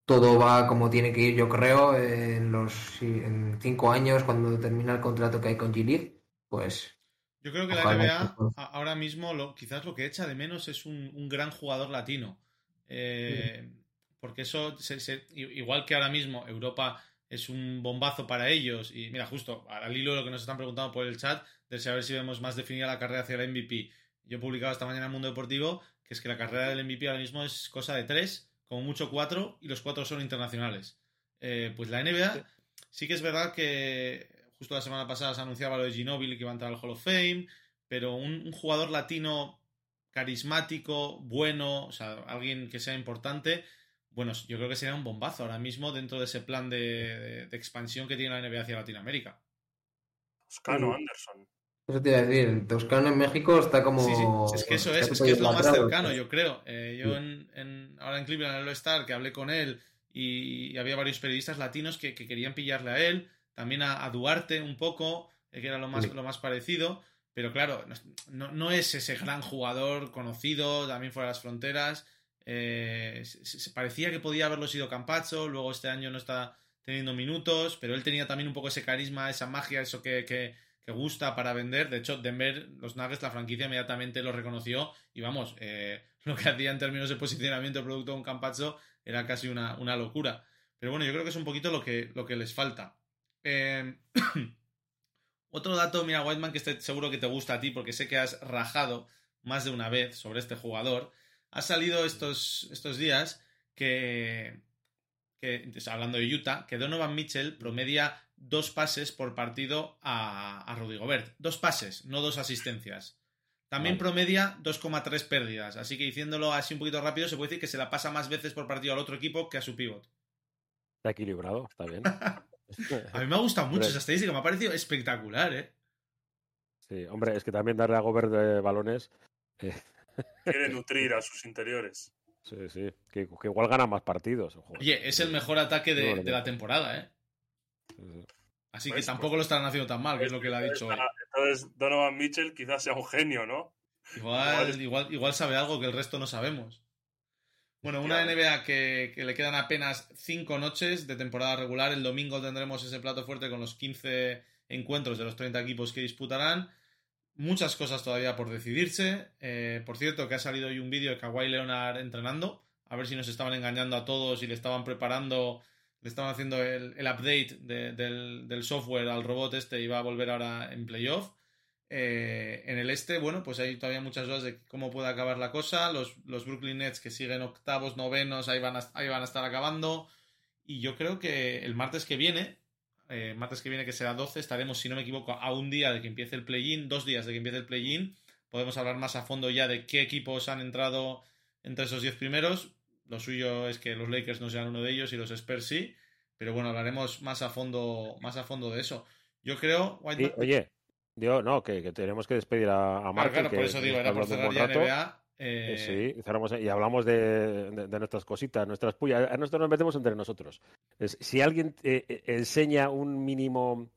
todo va como tiene que ir, yo creo, en los en cinco años, cuando termina el contrato que hay con G-League, pues Yo creo que la NBA ahora mismo lo, quizás lo que echa de menos es un, un gran jugador latino. Eh, Porque eso, se- igual que ahora mismo Europa es un bombazo para ellos, y mira, justo al hilo de lo que nos están preguntando por el chat, de saber si vemos más definida la carrera hacia el MVP. Yo he publicado esta mañana en Mundo Deportivo que es que la carrera del MVP ahora mismo es cosa de tres, como mucho cuatro, y los cuatro son internacionales. Eh, pues la NBA sí que es verdad que justo la semana pasada se anunciaba lo de Ginobili que iba a entrar al Hall of Fame, pero un, un jugador latino carismático, bueno, o sea, alguien que sea importante, bueno, yo creo que sería un bombazo ahora mismo dentro de ese plan de, de- de expansión que tiene la NBA hacia Latinoamérica. Toscano. Anderson. eso te iba a decir, Toscano en México está como... Sí, sí, es que eso es, es que es lo más cercano, yo creo. Eh, yo en, en- ahora en Cleveland, en el All-Star, que hablé con él y, y había varios periodistas latinos que, que querían pillarle a él, también a, a Duarte un poco, eh, que era lo más, Sí. lo más parecido, pero claro, no, no es ese gran jugador conocido, también fuera de las fronteras. Eh, parecía que podía haberlo sido Campazzo, luego este año no está teniendo minutos, pero él tenía también un poco ese carisma, esa magia, eso que, que, que gusta para vender. De hecho, Denver, los Nuggets, la franquicia inmediatamente lo reconoció y vamos, eh, lo que hacía en términos de posicionamiento de producto con Campazzo era casi una, una locura. Pero bueno, yo creo que es un poquito lo que, lo que les falta. Eh, otro dato, mira, Whiteman, que este seguro que te gusta a ti porque sé que has rajado más de una vez sobre este jugador. Ha salido estos, estos días que, que, hablando de Utah, que Donovan Mitchell promedia dos pases por partido a, a Rudy Gobert. Dos pases, no dos asistencias. También Vale. promedia 2,3 pérdidas. Así que diciéndolo así un poquito rápido, se puede decir que se la pasa más veces por partido al otro equipo que a su pivot. Está equilibrado, está bien. A mí me ha gustado mucho esa estadística, me ha parecido espectacular, ¿eh? Sí, hombre, es que también darle a Gobert de balones, eh, Quiere nutrir a sus interiores. sí, sí, que, que igual gana más partidos. joder. Oye, es el mejor ataque de, la temporada, ¿eh? Sí, sí. Así que Pues, tampoco lo estarán haciendo tan mal, que es lo que le ha dicho. Entonces, Donovan Mitchell quizás sea un genio, ¿no? Igual, igual, igual sabe algo que el resto no sabemos. Bueno, una NBA que, que, le quedan apenas cinco noches de temporada regular. El domingo tendremos ese plato fuerte con los 15 encuentros de los 30 equipos que disputarán. Muchas cosas todavía por decidirse. Eh, por cierto, que ha salido hoy un vídeo de Kawhi Leonard entrenando. A ver si nos estaban engañando a todos y le estaban preparando, le estaban haciendo el, el update de, del, del, software al robot este y va a volver ahora en playoff. Eh, en el este, bueno, pues hay todavía muchas dudas de cómo puede acabar la cosa. Los, los Brooklyn Nets que siguen octavos, novenos, ahí van, a, ahí van a estar acabando. Y yo creo que el martes que viene, eh, martes que viene que será 12, estaremos, si no me equivoco, a un día de que empiece el play-in, dos días de que empiece el play-in. Podemos hablar más a fondo ya de qué equipos han entrado entre esos 10 primeros. Lo suyo es que los Lakers no sean uno de ellos y los Spurs sí. Pero bueno, hablaremos más a fondo, más a fondo de eso. Yo creo. Sí, oye, yo, no, que, que, tenemos que despedir a, a Mark. Claro, que, por eso digo, era por cerrar ya NBA. Eh... Sí, cerramos y hablamos de, de, de, nuestras cositas, nuestras pullas. A nosotros nos metemos entre nosotros. Es, si alguien eh, enseña un mínimo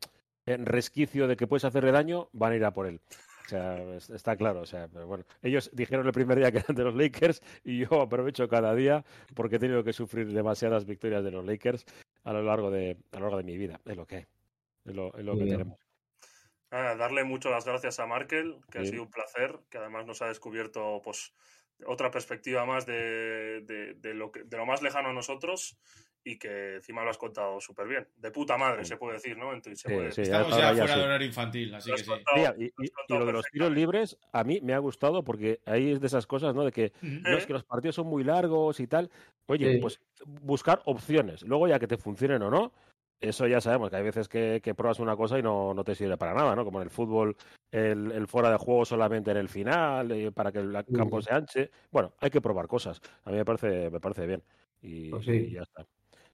resquicio de que puedes hacerle daño, van a ir a por él. O sea, está claro. O sea, pero bueno, ellos dijeron el primer día que eran de los Lakers y yo aprovecho cada día porque he tenido que sufrir demasiadas victorias de los Lakers a lo largo de, a lo largo de mi vida. Es lo que, es lo, es lo que tenemos. Ah, darle mucho las gracias a Markel, que sí. ha sido un placer, que además nos ha descubierto pues otra perspectiva más de, de, de, lo, que, de lo más lejano a nosotros y que encima lo has contado súper bien. De puta madre, sí. se puede decir, ¿no? Entonces, sí, puede... Estamos ya, ya fuera de horario infantil, así que sí. Y, y, y, lo de los tiros libres, a mí me ha gustado porque ahí es de esas cosas, ¿no? De que, ¿Eh? no, es que los partidos son muy largos y tal. Oye, pues buscar opciones. Luego ya que te funcionen o no, eso ya sabemos, que hay veces que, que pruebas una cosa y no, no, te sirve para nada, ¿no? Como en el fútbol, el, el fuera de juego solamente en el final, eh, para que el campo se anche. Bueno, hay que probar cosas. A mí me parece, me parece bien. Y, pues sí. y ya está.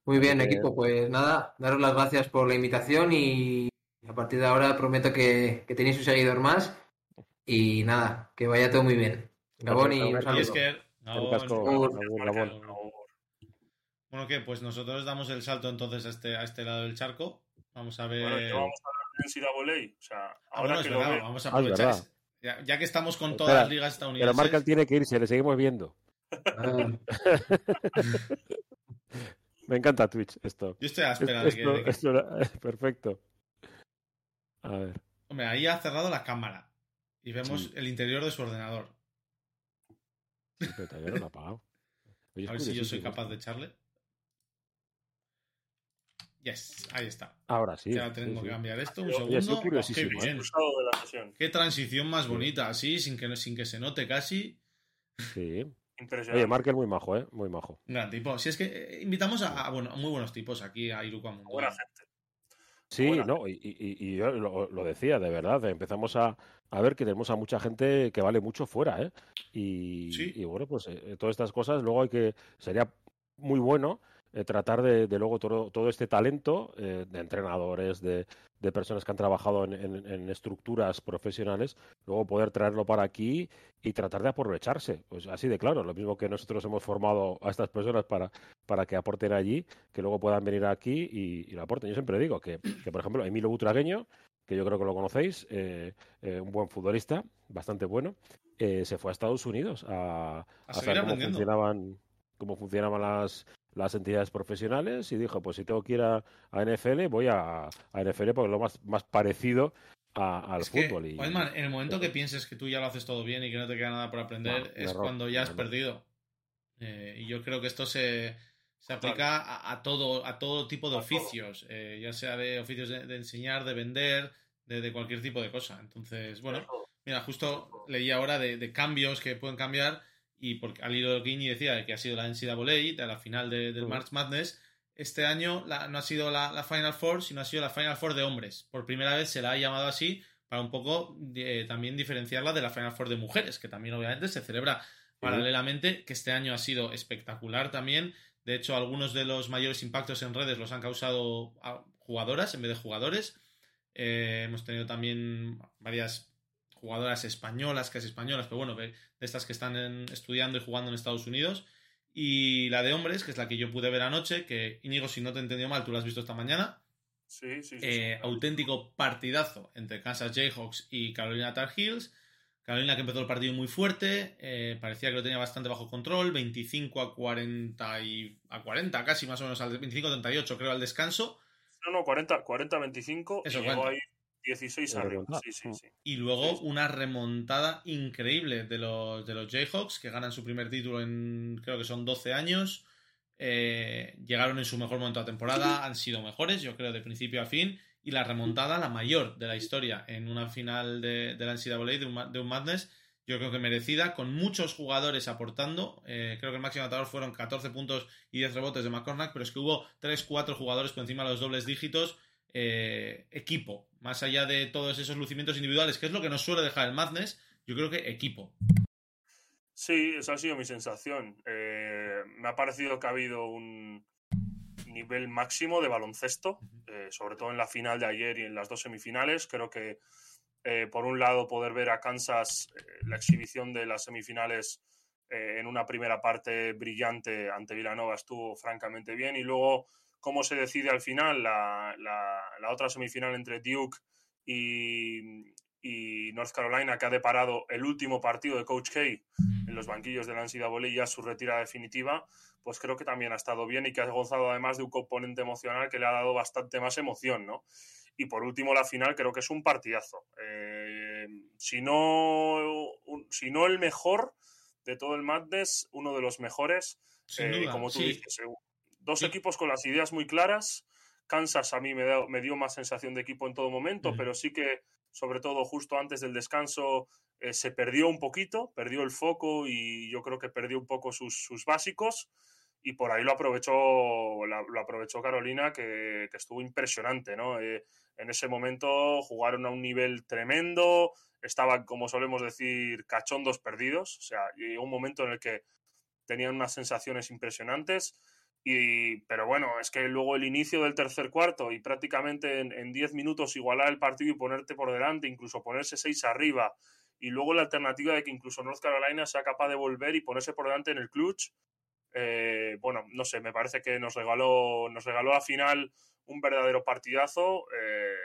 Muy bien, Así equipo. Que... Pues nada, daros las gracias por la invitación y a partir de ahora prometo que, que tenéis un seguidor más. Y nada, que vaya todo muy bien. Gabón y un saludo. Y es que... No. Bueno, ¿qué? Pues nosotros damos el salto entonces a este, a este lado del charco. Vamos a ver. Bueno, que vamos a hablar de. O sea, ahora ah, bueno, que verdad, lo ve... vamos a aprovechar. Ah, ya, ya, que estamos con todas Espera, las ligas estadounidenses. Pero Marcal tiene que irse, le seguimos viendo. Ah. Me encanta Twitch esto. Yo estoy a la espera esto, de que. Esto, esto, perfecto. A ver. Hombre, ahí ha cerrado la cámara. Y vemos sí. el interior de su ordenador. Sí, pero todavía no lo ha apagado. Oye, a ver si yo soy capaz de echarle. Yes, ahí está. Ahora sí. Ya tengo sí, que sí. cambiar esto. Un segundo. curiosísimo, Qué bien. sesión. Qué transición más bonita, así, sin que, sin que se note casi. Sí. Impresionante. Oye, Mark es muy majo, ¿eh? Muy majo. Gran tipo. Si es que eh, invitamos a, a, bueno, a muy buenos tipos aquí a Iruko Mundo. Buena gente. Sí, Buena. no, y, y, y yo lo, lo, decía, de verdad, empezamos a, a, ver que tenemos a mucha gente que vale mucho fuera, ¿eh? Y, sí. y bueno, pues eh, todas estas cosas, luego hay que, sería muy bueno eh, tratar de, de, luego todo, todo este talento eh, de entrenadores, de, de, personas que han trabajado en, en, en, estructuras profesionales, luego poder traerlo para aquí y tratar de aprovecharse. Pues así de claro, lo mismo que nosotros hemos formado a estas personas para, para que aporten allí, que luego puedan venir aquí y, y lo aporten. Yo siempre digo que, que por ejemplo, Emilio Butragueño, que yo creo que lo conocéis, eh, eh, un buen futbolista, bastante bueno, eh, se fue a Estados Unidos a, a, a saber cómo funcionaban, cómo funcionaban las, las entidades profesionales y dijo, pues si tengo que ir a, a NFL, voy a, a, NFL porque es lo más, más parecido a, al es fútbol. Que, y, en el momento que pienses que tú ya lo haces todo bien y que no te queda nada por aprender, no, es error, cuando ya has error. perdido. Eh, y yo creo que esto se, se aplica a, a, todo, a todo tipo de oficios, eh, ya sea de oficios de, de enseñar, de vender, de, de, cualquier tipo de cosa. Entonces, bueno, mira, justo leí ahora de, de cambios que pueden cambiar y porque al hilo de Guiñi decía que ha sido la NCAA de la final de, del March Madness, este año la, no ha sido la, la, Final Four, sino ha sido la Final Four de hombres. Por primera vez se la ha llamado así para un poco eh, también diferenciarla de la Final Four de mujeres, que también obviamente se celebra paralelamente, que este año ha sido espectacular también. De hecho, algunos de los mayores impactos en redes los han causado jugadoras en vez de jugadores. Eh, hemos tenido también varias jugadoras españolas, casi españolas, pero bueno, de, estas que están en, estudiando y jugando en Estados Unidos. Y la de hombres, que es la que yo pude ver anoche, que Íñigo, si no te he entendido mal, tú la has visto esta mañana. Sí, sí, sí, eh. Auténtico partidazo entre Kansas Jayhawks y Carolina Tar Heels. Carolina que empezó el partido muy fuerte, eh, parecía que lo tenía bastante bajo control, 25 a 40 y a 40 casi más o menos, al 25 a 38 creo al descanso. No, no, 40, 40 25 y llegó ahí 16 arriba. Sí, sí, sí. Y luego una remontada increíble de los, de los Jayhawks que ganan su primer título en creo que son 12 años. Eh, llegaron en su mejor momento de temporada, han sido mejores, yo creo, de principio a fin y la remontada, la mayor de la historia en una final de, de la NCAA, de un, de un Madness, yo creo que merecida, con muchos jugadores aportando. Eh, creo que el máximo anotador fueron 14 puntos y 10 rebotes de McCormack, pero es que hubo 3-4 jugadores por encima de los dobles dígitos. Eh, equipo, más allá de todos esos lucimientos individuales, que es lo que nos suele dejar el Madness, yo creo que equipo. Sí, esa ha sido mi sensación. Eh, me ha parecido que ha habido un, nivel máximo de baloncesto, eh, sobre todo en la final de ayer y en las dos semifinales. Creo que, eh, por un lado, poder ver a Kansas la exhibición de las semifinales en una primera parte brillante ante Villanova estuvo francamente bien y luego cómo se decide al final la, la, otra semifinal entre Duke y, y, North Carolina que ha deparado el último partido de Coach K en los banquillos de la NCAA ya su retirada definitiva pues creo que también ha estado bien y que ha gozado además de un componente emocional que le ha dado bastante más emoción, ¿no? Y por último, la final creo que es un partidazo. Eh, si, no, si no el mejor de todo el Madness, uno de los mejores, eh, como tú dices. Eh, dos equipos con las ideas muy claras. Kansas a mí me, me dio más sensación de equipo en todo momento, pero sí que, sobre todo justo antes del descanso, se perdió un poquito, perdió el foco y yo creo que perdió un poco sus, sus básicos. Y por ahí lo aprovechó, lo aprovechó Carolina, que, estuvo impresionante, ¿no? Eh, en ese momento jugaron a un nivel tremendo, estaban, como solemos decir, cachondos perdidos, o sea, llegó un momento en el que tenían unas sensaciones impresionantes, y, pero bueno, es que luego el inicio del tercer cuarto y prácticamente en 10 minutos igualar el partido y ponerte por delante, incluso ponerse 6 arriba, y luego la alternativa de que incluso North Carolina sea capaz de volver y ponerse por delante en el clutch, eh, bueno, no sé, me parece que nos regaló, nos regaló al final un verdadero partidazo eh,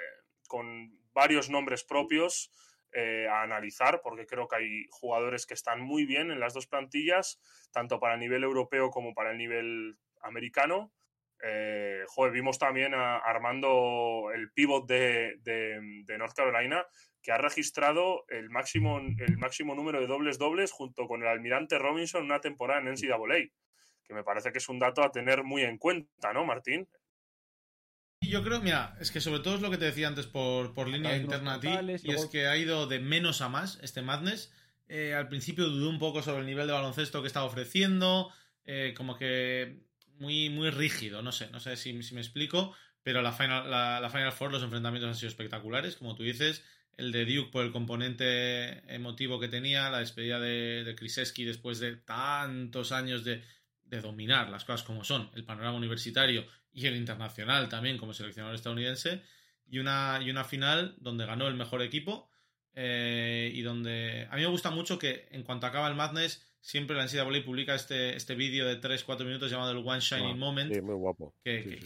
con varios nombres propios eh, a analizar, porque creo que hay jugadores que están muy bien en las dos plantillas, tanto para el nivel europeo como para el nivel americano. joder, vimos también a Armando, el pivot de, de, North Carolina, que ha registrado el máximo, el máximo número de dobles dobles junto con el almirante Robinson en una temporada en NCAA que me parece que es un dato a tener muy en cuenta, ¿no, Martín? Yo creo, mira, es que sobre todo es lo que te decía antes por, por línea interna a ti, y es que ha ido de menos a más este Madness. Eh, al principio dudé un poco sobre el nivel de baloncesto que estaba ofreciendo, eh, como que muy, muy rígido, no sé, no sé si, me explico, pero la Final, la, Final Four, los enfrentamientos han sido espectaculares, como tú dices, el de Duke por el componente emotivo que tenía, la despedida de, de después de tantos años de de dominar las cosas como son, el panorama universitario y el internacional también como seleccionador estadounidense, y una, y una final donde ganó el mejor equipo eh, y donde a mí me gusta mucho que en cuanto acaba el Madness siempre la NCAA publica este, este vídeo de 3-4 minutos llamado el One Shining Moment. muy guapo. Que,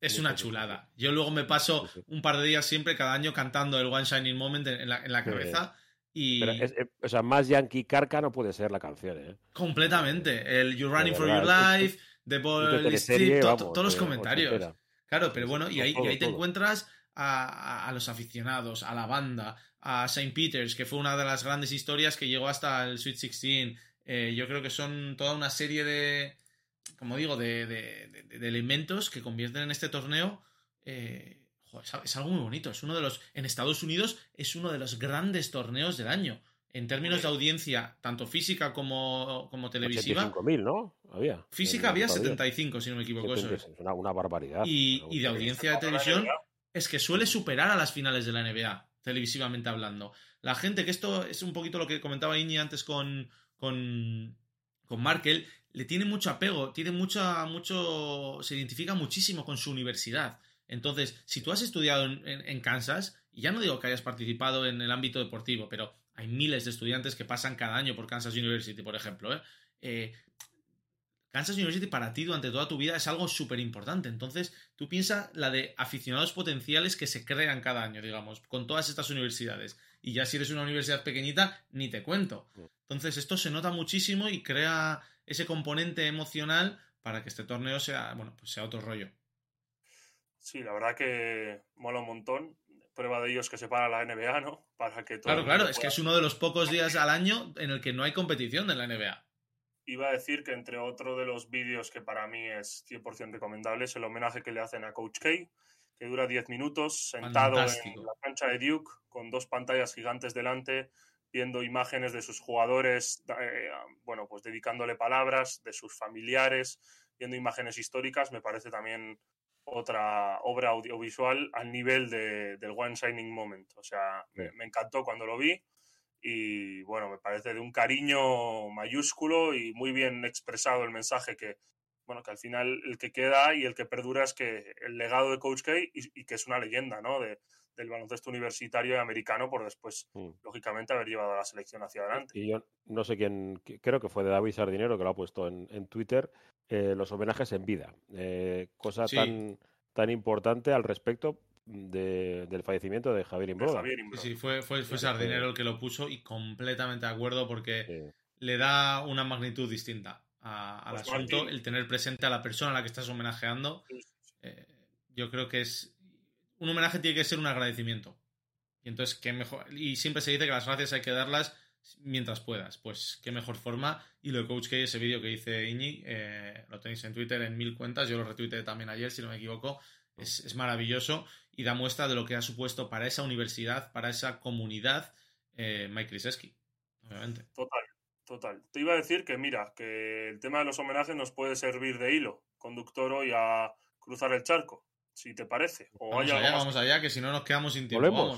es, una chulada. Yo luego me paso un par de días siempre, cada año, cantando el One Shining Moment en la, en la cabeza. Y... Eh, o sea, más Yankee Carca no puede ser la canción, ¿eh? Completamente. El You're Running for Your Life, The Ball Street, todos los comentarios. Claro, pero bueno, y ahí, ahí te encuentras a, a, los aficionados, a la banda, a St. Peters, que fue una de las grandes historias que llegó hasta el Sweet 16. Eh, yo creo que son toda una serie de, como digo, de, de, de elementos que convierten en este torneo eh, es algo muy bonito. Es uno de los. En Estados Unidos es uno de los grandes torneos del año. En términos de audiencia, tanto física como, como televisiva. 85.000, ¿no? Había. Física había 75, si no me equivoco. Es una, una barbaridad. Y, y de audiencia de televisión es que suele superar a las finales de la NBA, televisivamente hablando. La gente, que esto es un poquito lo que comentaba Iñi antes con, con, con Markel, le tiene mucho apego, tiene mucha, mucho, se identifica muchísimo con su universidad. Entonces, si tú has estudiado en, Kansas, y ya no digo que hayas participado en el ámbito deportivo, pero hay miles de estudiantes que pasan cada año por Kansas University, por ejemplo. ¿eh? Eh, Kansas University para ti durante toda tu vida es algo súper importante. Entonces, tú piensas la de aficionados potenciales que se crean cada año, digamos, con todas estas universidades. Y ya si eres una universidad pequeñita, ni te cuento. Entonces, esto se nota muchísimo y crea ese componente emocional para que este torneo sea, bueno, pues sea otro rollo. Sí, la verdad que mola un montón. Prueba de ello es que se para la NBA, ¿no? Para que todo Claro, claro, es que es uno de los pocos días al año en el que no hay competición en la NBA. Iba a decir que entre otro de los vídeos que para mí es 100% recomendable es el homenaje que le hacen a Coach K, que dura 10 minutos, sentado Fantástico. en la cancha de Duke, con dos pantallas gigantes delante, viendo imágenes de sus jugadores, eh, bueno, pues dedicándole palabras, de sus familiares, viendo imágenes históricas, me parece también otra obra audiovisual al nivel de- del One Shining Moment. O sea, me, me encantó cuando lo vi y bueno, me parece de un cariño mayúsculo y muy bien expresado el mensaje que, bueno, que al final el que queda y el que perdura es que el legado de Coach K y, y que es una leyenda, ¿no? De, del baloncesto universitario y americano por después, Mm. lógicamente, haber llevado a la selección hacia adelante. Y yo no sé quién, creo que fue de David Sardinero que lo ha puesto en, en Twitter, eh, los homenajes en vida. Eh, cosa Sí. tan, tan importante al respecto de- del fallecimiento de Javier Imbroda. Sí, fue, fue, fue Sardinero el que lo puso y completamente de acuerdo porque Sí. le da una magnitud distinta a- al Pues, asunto, Martín. el tener presente a la persona a la que estás homenajeando. Eh, yo creo que es. Un homenaje tiene que ser un agradecimiento. Y entonces, qué mejor. Y siempre se dice que las gracias hay que darlas mientras puedas. Pues qué mejor forma. Y lo de Coach K, ese vídeo que dice Iñi, eh, lo tenéis en Twitter en mil cuentas. Yo lo retuiteé también ayer, si no me equivoco. Es, es maravilloso y da muestra de lo que ha supuesto para esa universidad, para esa comunidad, eh, Mike Krzyzewski, obviamente. Total, total. Te iba a decir que, mira, que el tema de los homenajes nos puede servir de hilo conductor hoy a cruzar el charco, si te parece. O Vamos allá, vamos allá, que si no nos quedamos sin tiempo.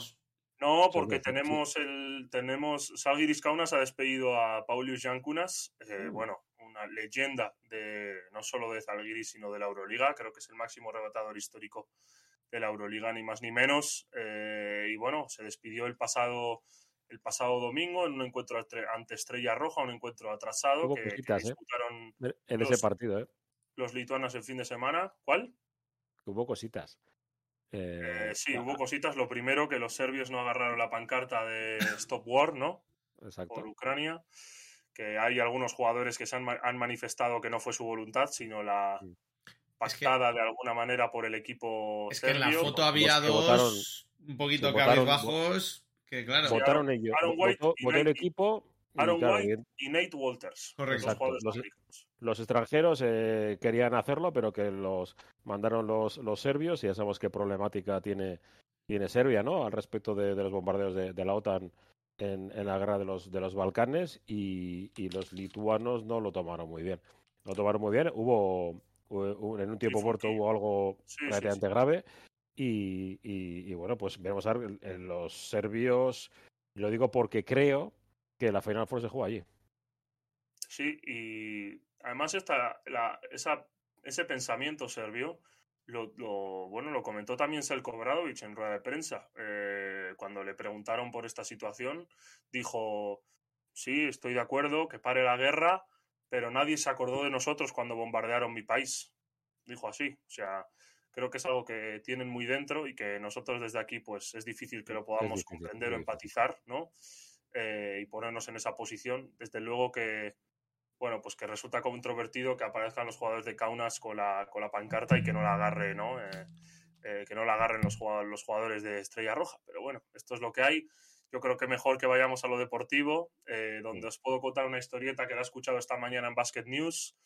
No, porque tenemos el tenemos Salgiris Kaunas ha despedido a Paulius Jankunas, eh, Mm. bueno, una leyenda de no solo de Zalgiris sino de la Euroliga, creo que es el máximo rebatador histórico de la Euroliga ni más ni menos eh, y bueno, se despidió el pasado el pasado domingo en un encuentro ante- Estrella Roja, un encuentro atrasado que, que cositas, ¿eh? disputaron En Los- ese partido, ¿eh? los lituanos el fin de semana. ¿Cuál? Hubo cositas. Eh, Eh, sí, ah, hubo cositas. Lo primero, que los serbios no agarraron la pancarta de Stop War, ¿no? Exacto. por Ucrania, que hay algunos jugadores que se han, han manifestado que no fue su voluntad, sino la pactada de alguna manera por el equipo Es que en la foto había dos votaron- un poquito cabizbajos que claro. Votaron ellos. Aaron White votó, y votó el Nike- equipo. Aaron claro, White y Nate Walters, Correcto. los Exacto, jugadores los- americanos. los extranjeros eh, querían hacerlo, pero que los mandaron los, los serbios y ya sabemos qué problemática tiene, tiene Serbia, ¿no? Al respecto de, de los bombardeos de, de la OTAN en, en la guerra de los, de los Balcanes y, y los lituanos no lo tomaron muy bien. Lo tomaron muy bien. Hubo, hubo- en un tiempo que- hubo algo Sí, sí, relativamente sí. grave y, y- y bueno, pues veremos a ver en los serbios. Lo digo porque creo que la Final Four se juega allí. Sí, y además esta, la, esa, ese pensamiento serbio lo, lo- bueno, lo comentó también Selko Obradovic en rueda de prensa. Eh, cuando le preguntaron por esta situación, dijo, sí, estoy de acuerdo, que pare la guerra, pero nadie se acordó de nosotros cuando bombardearon mi país. Dijo así. O sea, creo que es algo que tienen muy dentro y que nosotros desde aquí, pues es difícil que lo podamos difícil, comprender o empatizar, ¿no? Eh, y ponernos en esa posición. Desde luego que, bueno, pues que resulta controvertido que aparezcan los jugadores de Kaunas con la, con la pancarta y que no la agarre, ¿no? Eh, eh, que no la agarren los jugadores, los jugadores de Estrella Roja. Pero bueno, esto es lo que hay. Yo creo que mejor que vayamos a lo deportivo, eh, donde os puedo contar una historieta que la he escuchado esta mañana en Basket News,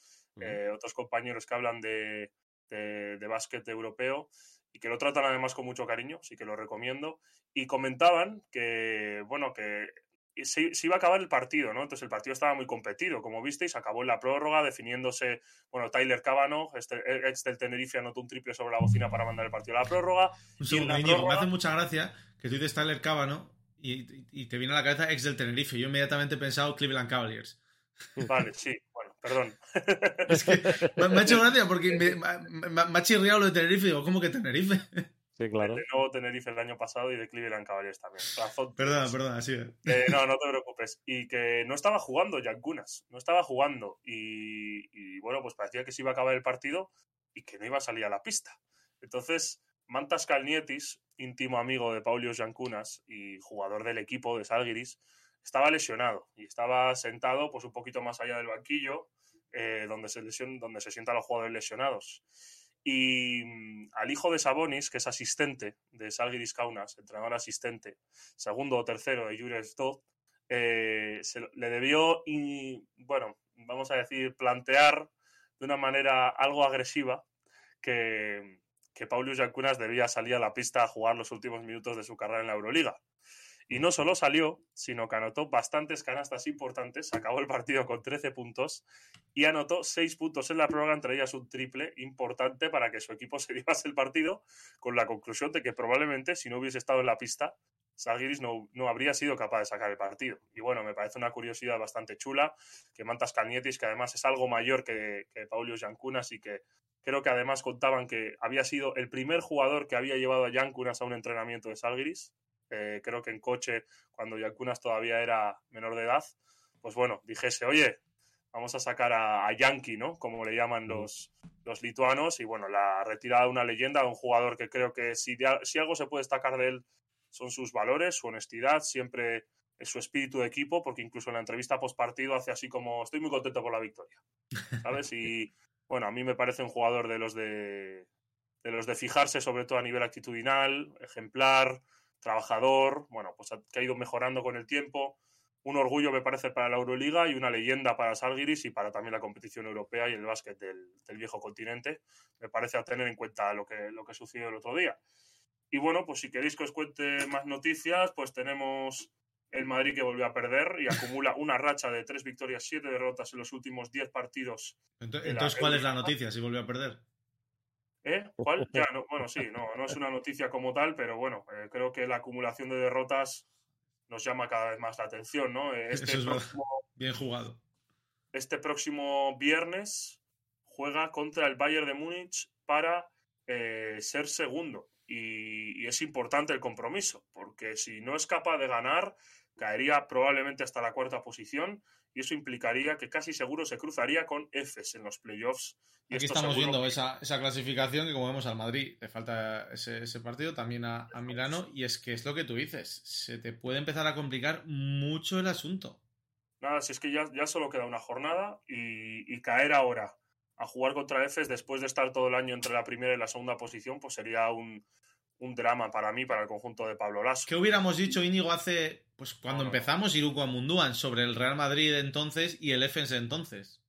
eh, otros compañeros que hablan de, de, de básquet europeo y que lo tratan además con mucho cariño, así que lo recomiendo. Y comentaban que, bueno, que se, se iba a acabar el partido, ¿no? Entonces el partido estaba muy competido, como visteis, acabó en la prórroga, definiéndose, bueno, Tyler Cavano, este, ex del Tenerife, anotó un triple sobre la bocina para mandar el partido a la prórroga. Un Y en la segundo, Íñigo, me hace mucha gracia que tú dices Tyler Cábano y, y te viene a la cabeza ex del Tenerife. Yo inmediatamente he pensado Cleveland Cavaliers. Vale, sí, bueno, perdón. Es que me, me ha hecho gracia porque me- me ha chirriado lo de Tenerife. Digo, ¿cómo que Tenerife? Sí, claro. De nuevo Tenerife el año pasado y de Cleveland Cavaliers también. Razón Perdona, perdona, sí. Eh, no, no te preocupes. Y que no estaba jugando Yankunas, no estaba jugando. Y, y, bueno, pues parecía que se iba a acabar el partido y que no iba a salir a la pista. Entonces, Mantas Kalnietis, íntimo amigo de Paulios Yankunas y jugador del equipo de Salgiris, estaba lesionado y estaba sentado pues un poquito más allá del banquillo, eh, donde, se lesion, donde se sientan los jugadores lesionados. Y mm, al hijo de Sabonis, que es asistente de Salgiris Kaunas, entrenador asistente, segundo o tercero de Jules Dodd, eh, se, le debió, y, bueno, vamos a decir, plantear de una manera algo agresiva que, que Paulius Yankunas debía salir a la pista a jugar los últimos minutos de su carrera en la Euroliga. Y no solo salió, sino que anotó bastantes canastas importantes, acabó el partido con 13 puntos y anotó 6 puntos en la prórroga, entre ellas un triple importante para que su equipo se llevase el partido, con la conclusión de que probablemente si no hubiese estado en la pista, Salgiris no, no, habría sido capaz de sacar el partido. Y bueno, me parece una curiosidad bastante chula que Mantas Calnietis, que además es algo mayor que, que Paulius Yankunas y que creo que además contaban que había sido el primer jugador que había llevado a Yankunas a un entrenamiento de Salgiris, eh, creo que en coche, cuando Yankunas todavía era menor de edad, pues bueno, dijese, oye, vamos a sacar a, a Yankee, ¿no? Como le llaman los, los lituanos, y bueno, la retirada de una leyenda, de un jugador que creo que si, si algo se puede destacar de él son sus valores, su honestidad, siempre su espíritu de equipo, porque incluso en la entrevista post partido hace así como, estoy muy contento por la victoria, ¿sabes? Y bueno, a mí me parece un jugador de los de, de los de fijarse, sobre todo a nivel actitudinal, ejemplar, trabajador, bueno, pues que ha ido mejorando con el tiempo. Un orgullo me parece para la Euroliga y una leyenda para Salgiris y para también la competición europea y el básquet del, del, viejo continente. Me parece a tener en cuenta lo que, lo que sucedió el otro día. Y bueno, pues si queréis que os cuente más noticias, pues tenemos el Madrid que volvió a perder y acumula una racha de tres victorias, siete derrotas en los últimos diez partidos. Entonces, entonces ¿cuál es la noticia si volvió a perder? ¿Eh? ¿Cuál? Ya, no, bueno, sí, no, no es una noticia como tal, pero bueno, eh, creo que la acumulación de derrotas nos llama cada vez más la atención, ¿no? Este Eso es próximo, bien jugado. Este próximo viernes juega contra el Bayern de Múnich para eh, ser segundo. Y, y, es importante el compromiso, porque si no es capaz de ganar, caería probablemente hasta la cuarta posición y eso implicaría que casi seguro se cruzaría con Efes en los playoffs. Y Aquí estamos viendo esa, esa, clasificación que como vemos al Madrid le falta ese, ese partido, también a, a, Milano, y es que es lo que tú dices, se te puede empezar a complicar mucho el asunto. Nada, si es que ya, ya solo queda una jornada y, y caer ahora a jugar contra Efes después de estar todo el año entre la primera y la segunda posición, pues sería un, un drama para mí, para el conjunto de Pablo Lasso. ¿Qué hubiéramos dicho, Íñigo, hace, pues cuando no, no. empezamos Iruko Munduan sobre el Real Madrid de entonces y el Efes de entonces?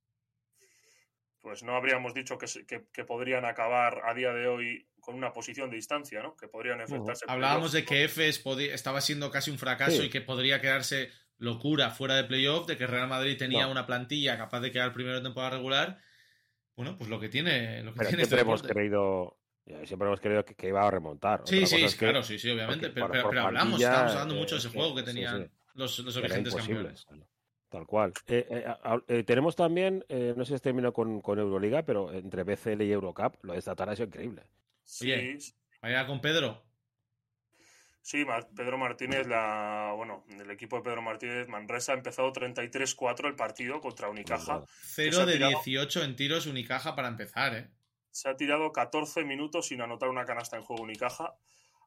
Pues no habríamos dicho que, que, que, podrían acabar a día de hoy con una posición de distancia, ¿no? Que podrían enfrentarse. Uh, hablábamos de que Efes estaba siendo casi un fracaso sí. y que podría quedarse locura fuera de playoff, de que Real Madrid tenía no. una plantilla capaz de quedar primero de temporada regular. Bueno, pues lo que tiene. Lo que Pero tiene siempre hemos creído Siempre hemos creído que, que, iba a remontar. Sí, sí, es claro, sí, sí, obviamente. Pero, por, pero, pero hablamos, estamos hablando mucho de ese juego que tenían sí, sí. los, los vigentes campeones. Tal cual. Eh, eh, eh, tenemos también, no sé si termino con, con, Euroliga, pero entre BCL y Eurocup, lo de esta tarde ha sido increíble. Sí. Oye, vaya con Pedro. Sí, Pedro Martínez, la, bueno, el equipo de Pedro Martínez Manresa ha empezado 33-4 el partido contra Unicaja. 0 de tirado... 18 en tiros Unicaja para empezar, ¿eh? Se ha tirado 14 minutos sin anotar una canasta en juego Unicaja.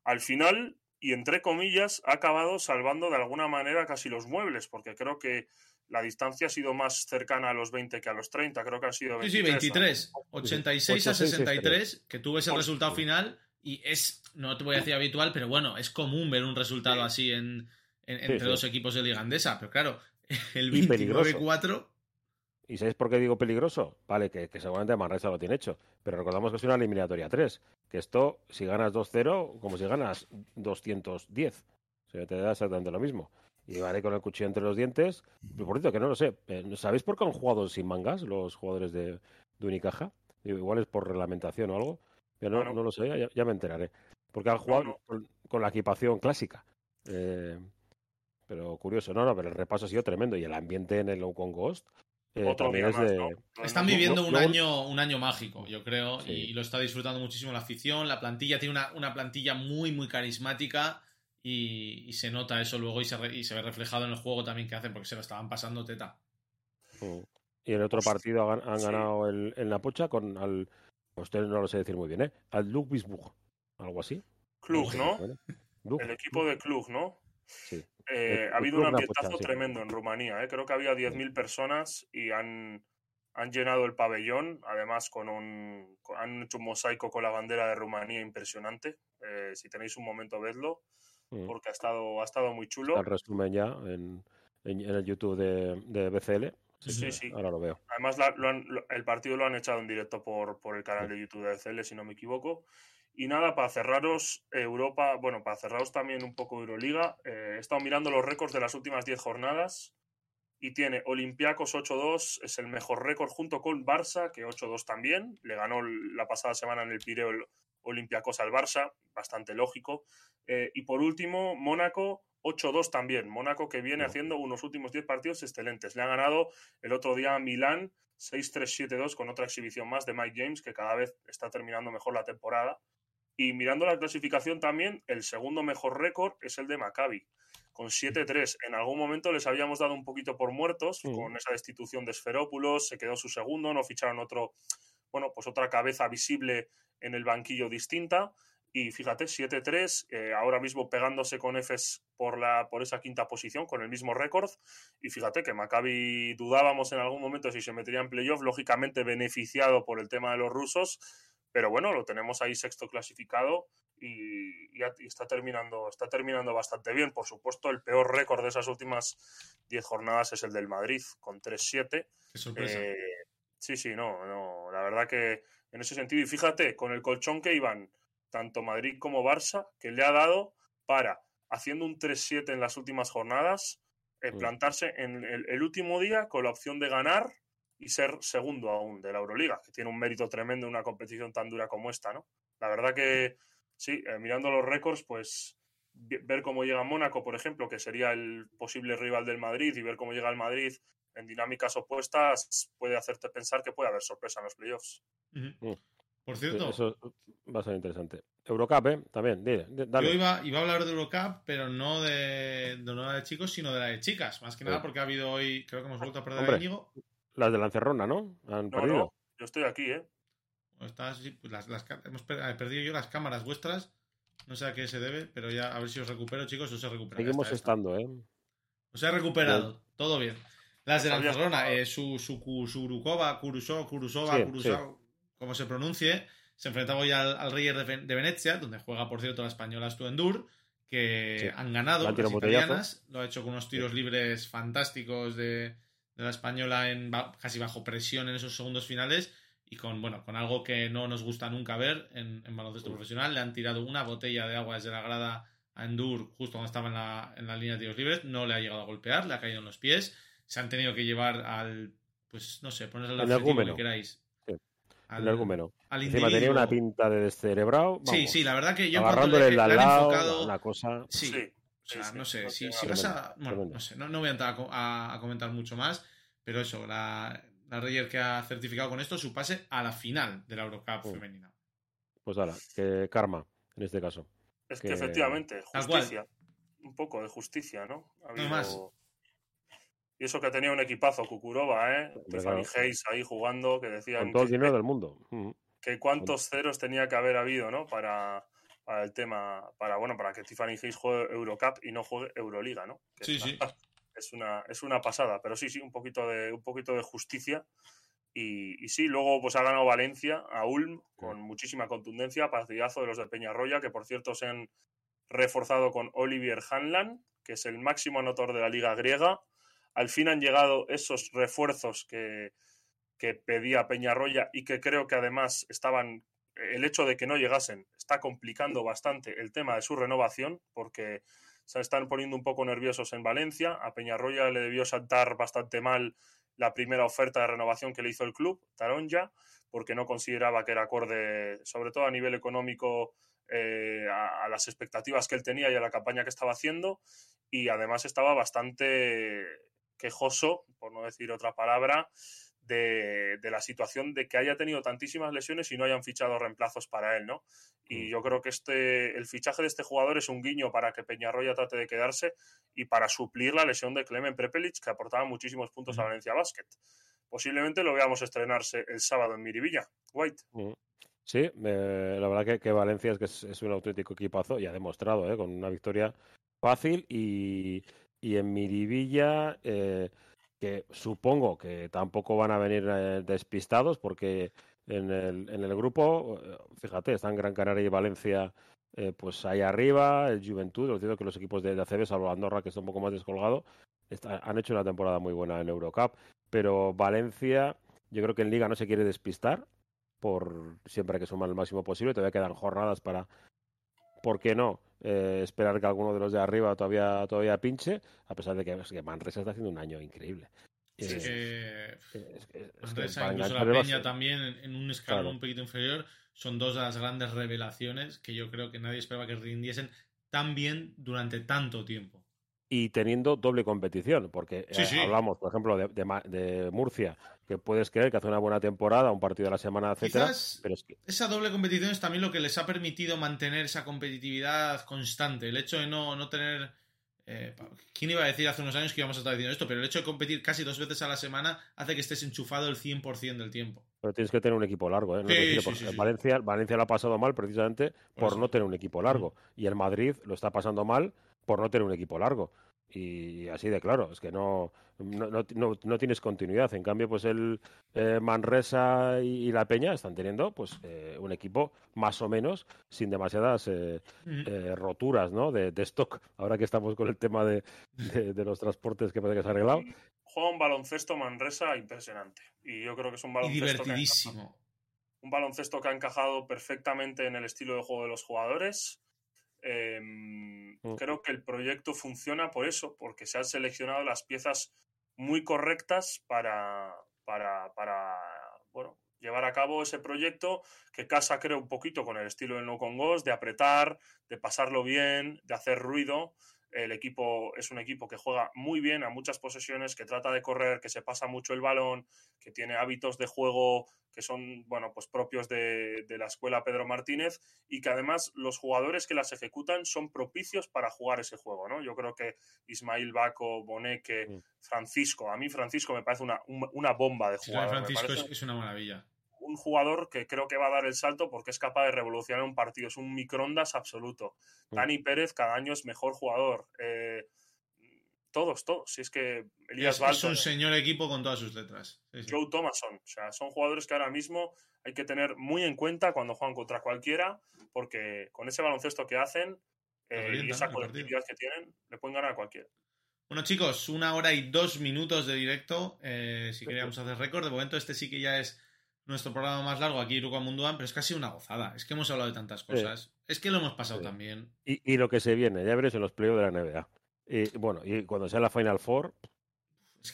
Al final, y entre comillas, ha acabado salvando de alguna manera casi los muebles, porque creo que la distancia ha sido más cercana a los 20 que a los 30. Creo que han sido 23. Sí, sí, 23. ¿no? 86 a 63, que tú ves el resultado final y es, no te voy a decir habitual, pero bueno, es común ver un resultado sí. así en, en entre sí, sí. dos equipos de Liga Andesa. Pero claro, el 29-4 ¿Y sabéis por qué digo peligroso? Vale, que, que seguramente Manresa lo tiene hecho, pero recordamos que es una eliminatoria 3, que esto, si ganas 2-0, como si ganas 210. O sea, te da exactamente lo mismo. Y vale con el cuchillo entre los dientes. Pero por cierto, que no lo sé. Eh, ¿Sabéis por qué han jugado sin mangas los jugadores de, de Unicaja? Igual es por reglamentación o algo. Pero no, bueno. no lo sé, ya, ya, me enteraré. Porque han jugado bueno. con, con, la equipación clásica. Eh, pero curioso, no, no, pero el repaso ha sido tremendo. Y el ambiente en el Low Con Ghost eh, también más. ¿no? Están No, no, viviendo no, un año, un año mágico, yo creo, Sí. y lo está disfrutando muchísimo la afición. La plantilla tiene una, una plantilla muy, muy carismática y, y se nota eso luego y se, re- y se ve reflejado en el juego también que hacen porque se lo estaban pasando teta. Mm. Y en otro partido han, han sí. ganado el, el Napocha con al. Usted no lo sé decir muy bien, ¿eh? Al Ludwigsburg. Algo así. Klug, ¿no? Klug, El equipo de Klug, ¿no? Sí. Eh, El- ha el habido un ambientazo sí. tremendo en Rumanía. ¿eh? Creo que había 10.000 personas y han, han llenado el pabellón. Además, con un, con- han hecho un mosaico con la bandera de Rumanía impresionante. Eh, si tenéis un momento, vedlo, Mm. porque ha estado, ha estado muy chulo. Al resumen ya en, en, en el YouTube de, de BCL. Sí, sí. Ahora lo veo. Además, la- lo han- lo- el partido lo han echado en directo por, por el canal de YouTube de CL, si no me equivoco. Y nada, para cerraros Europa, bueno, para cerraros también un poco Euroliga, eh, he estado mirando los récords de las últimas 10 jornadas y tiene Olympiacos 8-2, es el mejor récord junto con Barça, que 8-2 también, le ganó la pasada semana en el Pireo el Olympiacos al Barça, bastante lógico. Eh, y por último, Mónaco 8-2 también, Mónaco que viene No. haciendo unos últimos 10 partidos excelentes. Le ha ganado el otro día a Milán 6-3-7-2 con otra exhibición más de Mike James, que cada vez está terminando mejor la temporada. Y mirando la clasificación también, el segundo mejor récord es el de Maccabi, con 7-3. En algún momento les habíamos dado un poquito por muertos Sí. con esa destitución de Esferópulos, se quedó su segundo, no ficharon otro, bueno, pues otra cabeza visible en el banquillo distinta. Y fíjate, 7-3, eh, ahora mismo pegándose con Efes por, la, por esa quinta posición, con el mismo récord. Y fíjate que Maccabi dudábamos en algún momento si se metería en playoff, lógicamente beneficiado por el tema de los rusos, pero bueno, lo tenemos ahí sexto clasificado y, y está, terminando, está terminando bastante bien. Por supuesto, el peor récord de esas últimas 10 jornadas es el del Madrid, con 3-7. Qué sorpresa. Eh, sí, sí, no, no. La verdad que en ese sentido, y fíjate, con el colchón que iban tanto Madrid como Barça, que le ha dado para, haciendo un 3-7 en las últimas jornadas, eh, Mm. plantarse en el, el último día con la opción de ganar y ser segundo aún de la Euroliga, que tiene un mérito tremendo en una competición tan dura como esta, ¿no? La verdad que, sí, eh, mirando los récords, pues ver cómo llega Mónaco, por ejemplo, que sería el posible rival del Madrid, y ver cómo llega el Madrid en dinámicas opuestas, puede hacerte pensar que puede haber sorpresa en los playoffs. Mm. Por Sí, cierto, Eso va a ser interesante. Eurocup, ¿eh? También, dile, di- dale. yo iba, iba a hablar de Eurocup, pero no de, de no la de chicos, sino de la de chicas. Más que nada porque ha habido hoy, creo que hemos vuelto a perder Hombre. a Íñigo. Las de la encerrona, ¿no? Han No, perdido. no, yo estoy aquí, ¿eh? O está- sí, pues las, las hemos he perdido yo las cámaras vuestras. No sé a qué se debe, pero ya a ver si os recupero, chicos. Os he recuperado. Seguimos estando, ¿eh? Os he recuperado. Todo bien. Las de la Habías Encerrona, pasado. eh, su, su, Surukova, Kurusó, Kurusova, Sí, Kurusao, como se pronuncie, se enfrentaba hoy al, al Reyes de, Ven- de Venecia, donde juega, por cierto, la española Stuendur, que Sí. han ganado las italianas. Lo ha hecho con unos tiros libres fantásticos de, de la española en casi bajo presión en esos segundos finales. Y con, bueno, con algo que no nos gusta nunca ver en, en baloncesto profesional. Le han tirado una botella de agua desde la grada a Endur justo cuando estaba en la, en la línea de tiros libres. No le ha llegado a golpear, le ha caído en los pies. Se han tenido que llevar al, pues no sé, adjetivo energúmeno. que queráis. Sí, Al, El al Encima tenía una pinta de descerebrado. Sí, vamos, sí, la verdad que yo Agarrándole le, el le al han lado, enfocado... una cosa. Sí, Sí, o sea, no sé, si, si vas a... Bueno, no sé, no, no voy a entrar a, co- a- a comentar mucho más, pero eso, la, la Reyer que ha certificado con esto su pase a la final de la Eurocup Mm. femenina. Pues ahora, que karma, en este caso. Es que, Que- efectivamente, justicia. Un poco de justicia, ¿no? Ha habido- más. Y eso que tenía un equipazo, Kukurova, ¿eh? Tiffany claro. Hayes ahí jugando, que decían Con todo el que, dinero del mundo. Mm. que cuántos ceros tenía que haber habido, ¿no? Para, para el tema, para bueno, para que Tiffany Hayes juegue Eurocup y no juegue Euroliga, ¿no? Que Sí, es, sí. una, es una es una pasada, pero sí, sí, un poquito de un poquito de justicia. Y, y sí, luego pues ha ganado Valencia a Ulm con muchísima contundencia, partidazo de los de Peñarroya, que por cierto se han reforzado con Olivier Hanlan, que es el máximo anotador de la liga griega. Al fin han llegado esos refuerzos que, que pedía Peñarroya y que creo que además estaban. El hecho de que no llegasen está complicando bastante el tema de su renovación, porque se están poniendo un poco nerviosos en Valencia. A Peñarroya le debió saltar bastante mal la primera oferta de renovación que le hizo el club, Taronja, porque no consideraba que era acorde, sobre todo a nivel económico, eh, a, a las expectativas que él tenía y a la campaña que estaba haciendo. Y además estaba bastante quejoso, por no decir otra palabra, de, la situación de que haya tenido tantísimas lesiones y no hayan fichado reemplazos para él, ¿no? Y mm. yo creo que este, el fichaje de este jugador es un guiño para que Peñarroya trate de quedarse y para suplir la lesión de Clemen Prepelic, que aportaba muchísimos puntos a Valencia Basket. Posiblemente lo veamos estrenarse el sábado en Miribilla. White. Mm. Sí, la verdad que, Valencia es que es, un auténtico equipazo y ha demostrado, ¿eh? con una victoria fácil y, y en Miribilla, eh, que supongo que tampoco van a venir eh, despistados porque en el, en el grupo, eh, fíjate, están Gran Canaria y Valencia pues ahí arriba, el Juventud, lo cierto que los equipos de, de ACB, salvo Andorra, que está un poco más descolgado, han hecho una temporada muy buena en Eurocup, pero Valencia, yo creo que en Liga no se quiere despistar, por siempre que suman el máximo posible, todavía quedan jornadas para, ¿por qué no? Eh, esperar que alguno de los de arriba todavía, todavía pinche, a pesar de que, que Manresa está haciendo un año increíble. Sí, eh, Manresa, incluso la Peña también, en un escalón un poquito inferior, son dos de las grandes revelaciones que yo creo que nadie esperaba que rindiesen tan bien durante tanto tiempo y teniendo doble competición, porque eh, hablamos, por ejemplo, de, Murcia, que puedes creer que hace una buena temporada, un partido de la semana, etcétera. Pero es Esa doble competición es también lo que les ha permitido mantener esa competitividad constante. El hecho de no, no tener. Eh, ¿Quién iba a decir hace unos años que íbamos a estar diciendo esto? Pero el hecho de competir casi dos veces a la semana hace que estés enchufado el 100% del tiempo. Pero tienes que tener un equipo largo. ¿eh? Valencia, Valencia lo ha pasado mal precisamente por, no tener un equipo largo. Y el Madrid lo está pasando mal por no tener un equipo largo. Y así de claro, es que no, no, no, tienes continuidad. En cambio, pues el eh, Manresa y, la Peña están teniendo pues eh, un equipo más o menos sin demasiadas eh, roturas ¿no? de, stock. Ahora que estamos con el tema de, de, los transportes que parece que se ha arreglado. Juega un baloncesto Manresa impresionante. Y yo creo que es un baloncesto. divertidísimo. un baloncesto que ha encajado perfectamente en el estilo de juego de los jugadores Em, mm. Creo que el proyecto funciona por eso, porque se han seleccionado las piezas muy correctas para, para, para bueno, llevar a cabo ese proyecto que casa, creo, un poquito con el estilo del No Con Ghost, de apretar, de pasarlo bien, de hacer ruido el equipo es un equipo que juega muy bien a muchas posesiones, que trata de correr, que se pasa mucho el balón, que tiene hábitos de juego que son, bueno, pues propios de, la escuela Pedro Martínez y que además los jugadores que las ejecutan son propicios para jugar ese juego, ¿no? Yo creo que Ismail Baco, Boneque. Francisco, a mí Francisco me parece una, una bomba de jugador. Francisco es una maravilla un jugador que creo que va a dar el salto porque es capaz de revolucionar un partido. Es un microondas absoluto. Mm. Dani Pérez cada año es mejor jugador. Eh, todos, todos. Si es que Elías es, es un señor equipo con todas sus letras. Joe Thomason. O sea, son jugadores que ahora mismo hay que tener muy en cuenta cuando juegan contra cualquiera, porque con ese baloncesto que hacen eh, y esa colectividad que tienen, le pueden ganar a cualquiera. Bueno, chicos, una hora y dos minutos de directo. Eh, si queríamos hacer récord, de momento este sí que ya es nuestro programa más largo aquí, Iruka Munduan, pero es casi una gozada. Es que hemos hablado de tantas cosas. Es que lo hemos pasado también. Y, lo que se viene, ya veréis en los playoffs de la NBA. Y bueno, y cuando sea la Final Four.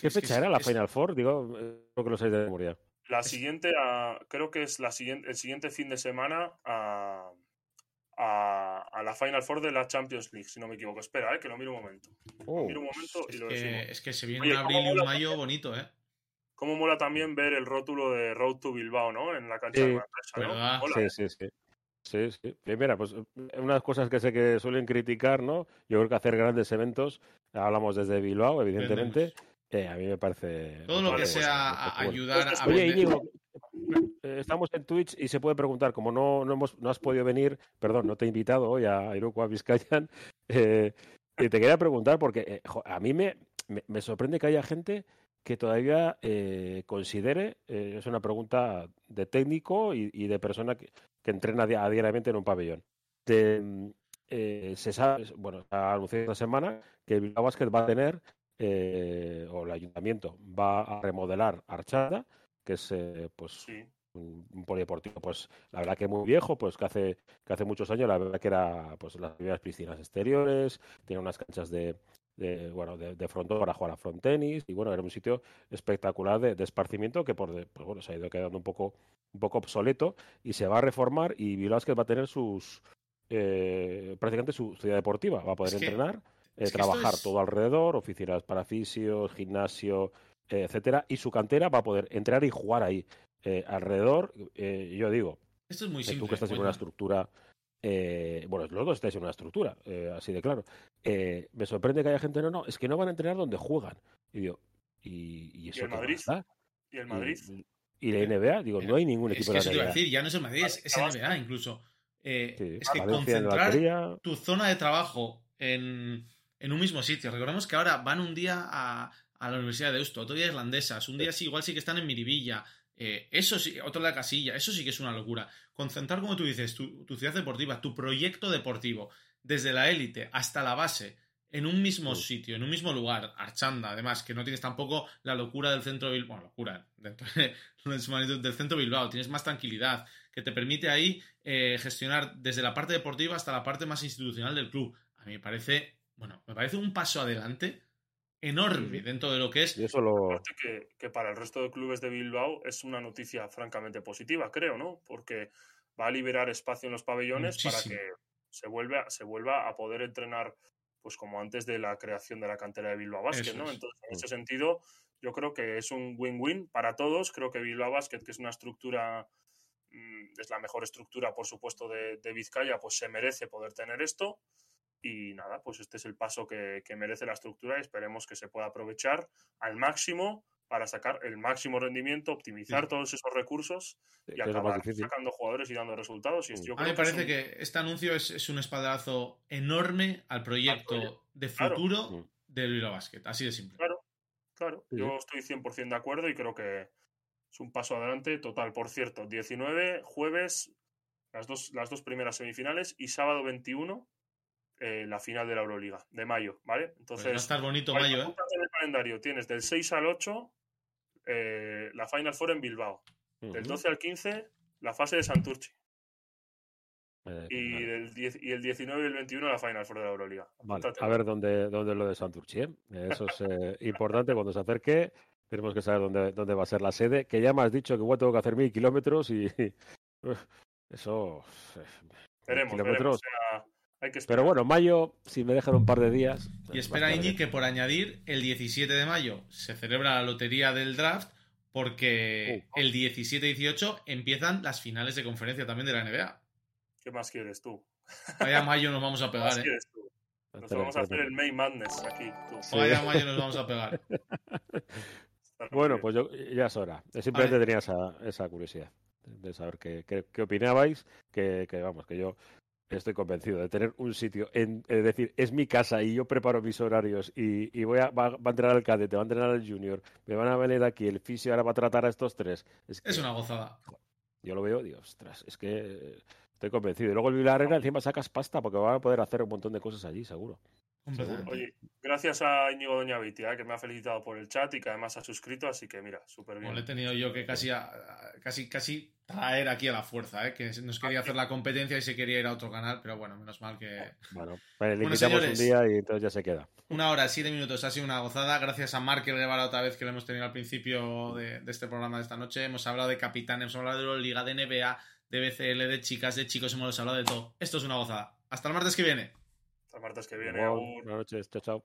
¿Qué fecha era la Final Four? Digo, creo que lo sabéis de memoria. La siguiente, creo que es la siguiente, el siguiente fin de semana a, a, la Final Four de la Champions League, si no me equivoco. Espera, eh, que lo miro un momento. Oh. miro un momento y es lo que, Es que se viene un abril y un mayo bonito, ¿eh? Cómo mola también ver el rótulo de Road to Bilbao, ¿no? En la cancha de Manresa, ¿no? Sí, sí, sí. Sí, sí. Primera, pues unas cosas que sé que suelen criticar, ¿no? Yo creo que hacer grandes eventos, hablamos desde Bilbao, evidentemente, eh, a mí me parece... Todo lo que sea ayudar a... Oye, Íñigo, eh, estamos en Twitch y se puede preguntar, como no, no, hemos, no has podido venir, perdón, no te he invitado hoy a Iroquois Vizcayan, eh, te quería preguntar porque eh, a mí me, me sorprende que haya gente que todavía eh, considere, eh, es una pregunta de técnico y, de persona que, entrena diariamente en un pabellón. Mm, eh, se sabe, bueno, ha anunciado esta semana que el Bilbao Basket va a tener, o el ayuntamiento va a remodelar Archada, que es pues un, polideportivo, pues la verdad que muy viejo, pues que hace, que hace muchos años, la verdad que era pues las primeras piscinas exteriores, tiene unas canchas de, de, bueno, de, de para jugar a front tenis y bueno, era un sitio espectacular de, esparcimiento que por pues bueno, se ha ido quedando un poco, un poco obsoleto y se va a reformar y Bilbao va a tener sus eh, prácticamente su ciudad deportiva, va a poder entrenar. trabajar todo alrededor, oficinas para fisios, gimnasio, etcétera, y su cantera va a poder entrar y jugar ahí. alrededor, yo digo, esto es muy simple. Tú que estás en una estructura eh, bueno, los dos estáis en una estructura, eh, así de claro. Eh, me sorprende que haya gente, no, no, es que no van a entrenar donde juegan. Y digo, ¿y, eso ¿Y el Madrid? ¿Y el Madrid? Y, la NBA, digo, no hay ningún equipo es que de la NBA. decir, ya no es el Madrid, es, NBA incluso. es que concentrar tu zona de trabajo en, en, un mismo sitio. Recordemos que ahora van un día a, a la Universidad de Deusto, otro día a Irlandesas, un día sí, igual sí que están en Miribilla, eh, eso sí, otro de la casilla, eso sí que es una locura. Concentrar, como tú dices, tu, ciudad deportiva, tu proyecto deportivo, desde la élite hasta la base, en un mismo sitio, en un mismo lugar, Archanda, además, que no tienes tampoco la locura del centro de Bilbao, bueno, locura, dentro del centro de Bilbao, tienes más tranquilidad, que te permite ahí eh, gestionar desde la parte deportiva hasta la parte más institucional del club. A mí me parece, bueno, me parece un paso adelante enorme dentro de lo que es. Y eso lo... que, para el resto de clubes de Bilbao es una noticia francamente positiva, creo, ¿no? Porque va a liberar espacio en los pabellones para que se vuelva, se vuelva a poder entrenar, pues como antes de la creación de la cantera de Bilbao Basket, ¿no? Entonces, en ese sentido, yo creo que es un win-win para todos. Creo que Bilbao Basket, que es una estructura mm, es la mejor estructura, por supuesto, de, de, Vizcaya, pues se merece poder tener esto. Y nada, pues este es el paso que, merece la estructura y esperemos que se pueda aprovechar al máximo para sacar el máximo rendimiento, optimizar todos esos recursos y acabar sacando jugadores y dando resultados. Y a mí me parece que, este anuncio es, un espadazo enorme al proyecto, de futuro del Bilbao Basket, así de simple. Claro, claro. Yo estoy 100% de acuerdo y creo que es un paso adelante total. Por cierto, 19, jueves, las dos, las dos primeras semifinales y sábado 21 eh, la final de la Euroliga, de mayo, ¿vale? Pues Entonces, va a estar bonito mayo, ¿eh? En el calendario tienes del 6 al 8 eh, la Final Four en Bilbao. Del 12 al 15 la fase de Santurchi. Eh, y, del y el 19 y el 21 la Final Four de la Euroliga. a ver dónde, dónde lo de Santurchi. Eso es importante cuando se acerque. Tenemos que saber dónde, dónde va a ser la sede. Que ya me has dicho que igual tengo que hacer mil kilómetros y eso. Veremos, veremos. Pero bueno, mayo, si me dejan un par de días. Y espera, Iñi, que por añadir, el 17 de mayo se celebra la lotería del draft porque uh. el 17-18 empiezan las finales de conferencia también de la NBA. ¿Qué más quieres tú? Vaya mayo nos vamos a pegar, ¿eh? Quieres tú? Nos vamos a hacer el May Madness aquí. Vaya mayo nos vamos a pegar. bueno, pues yo, ya es hora. Simplemente tenía esa, esa curiosidad de saber qué, qué, opinabais, que, que, vamos, que yo estoy convencido de tener un sitio, en, es decir, es mi casa y yo preparo mis horarios y, voy a, va, a entrenar al cadete, va a entrenar al junior, me van a venir aquí, el fisio ahora va a tratar a estos tres. Es, una gozada. Yo lo veo, dios, ostras, es que estoy convencido. Y luego el Arena encima sacas pasta porque van a poder hacer un montón de cosas allí, seguro. Oye, gracias a Íñigo Doña Vitia, que me ha felicitado por el chat y que además ha suscrito, así que mira, súper bien. le he tenido yo que casi, casi, casi traer aquí a la fuerza, ¿eh? que nos quería hacer la competencia y se quería ir a otro canal, pero bueno, menos mal que. Bueno, le invitamos un día y entonces ya se queda. Una hora, siete minutos, ha sido una gozada. Gracias a Mark Guevara otra vez que lo hemos tenido al principio de, este programa de esta noche. Hemos hablado de capitanes, hemos hablado de Liga, de NBA, de BCL, de chicas, de chicos, hemos hablado de todo. Esto es una gozada. Hasta el martes que viene. Hasta el martes que viene. Buenas noches, chao, chao.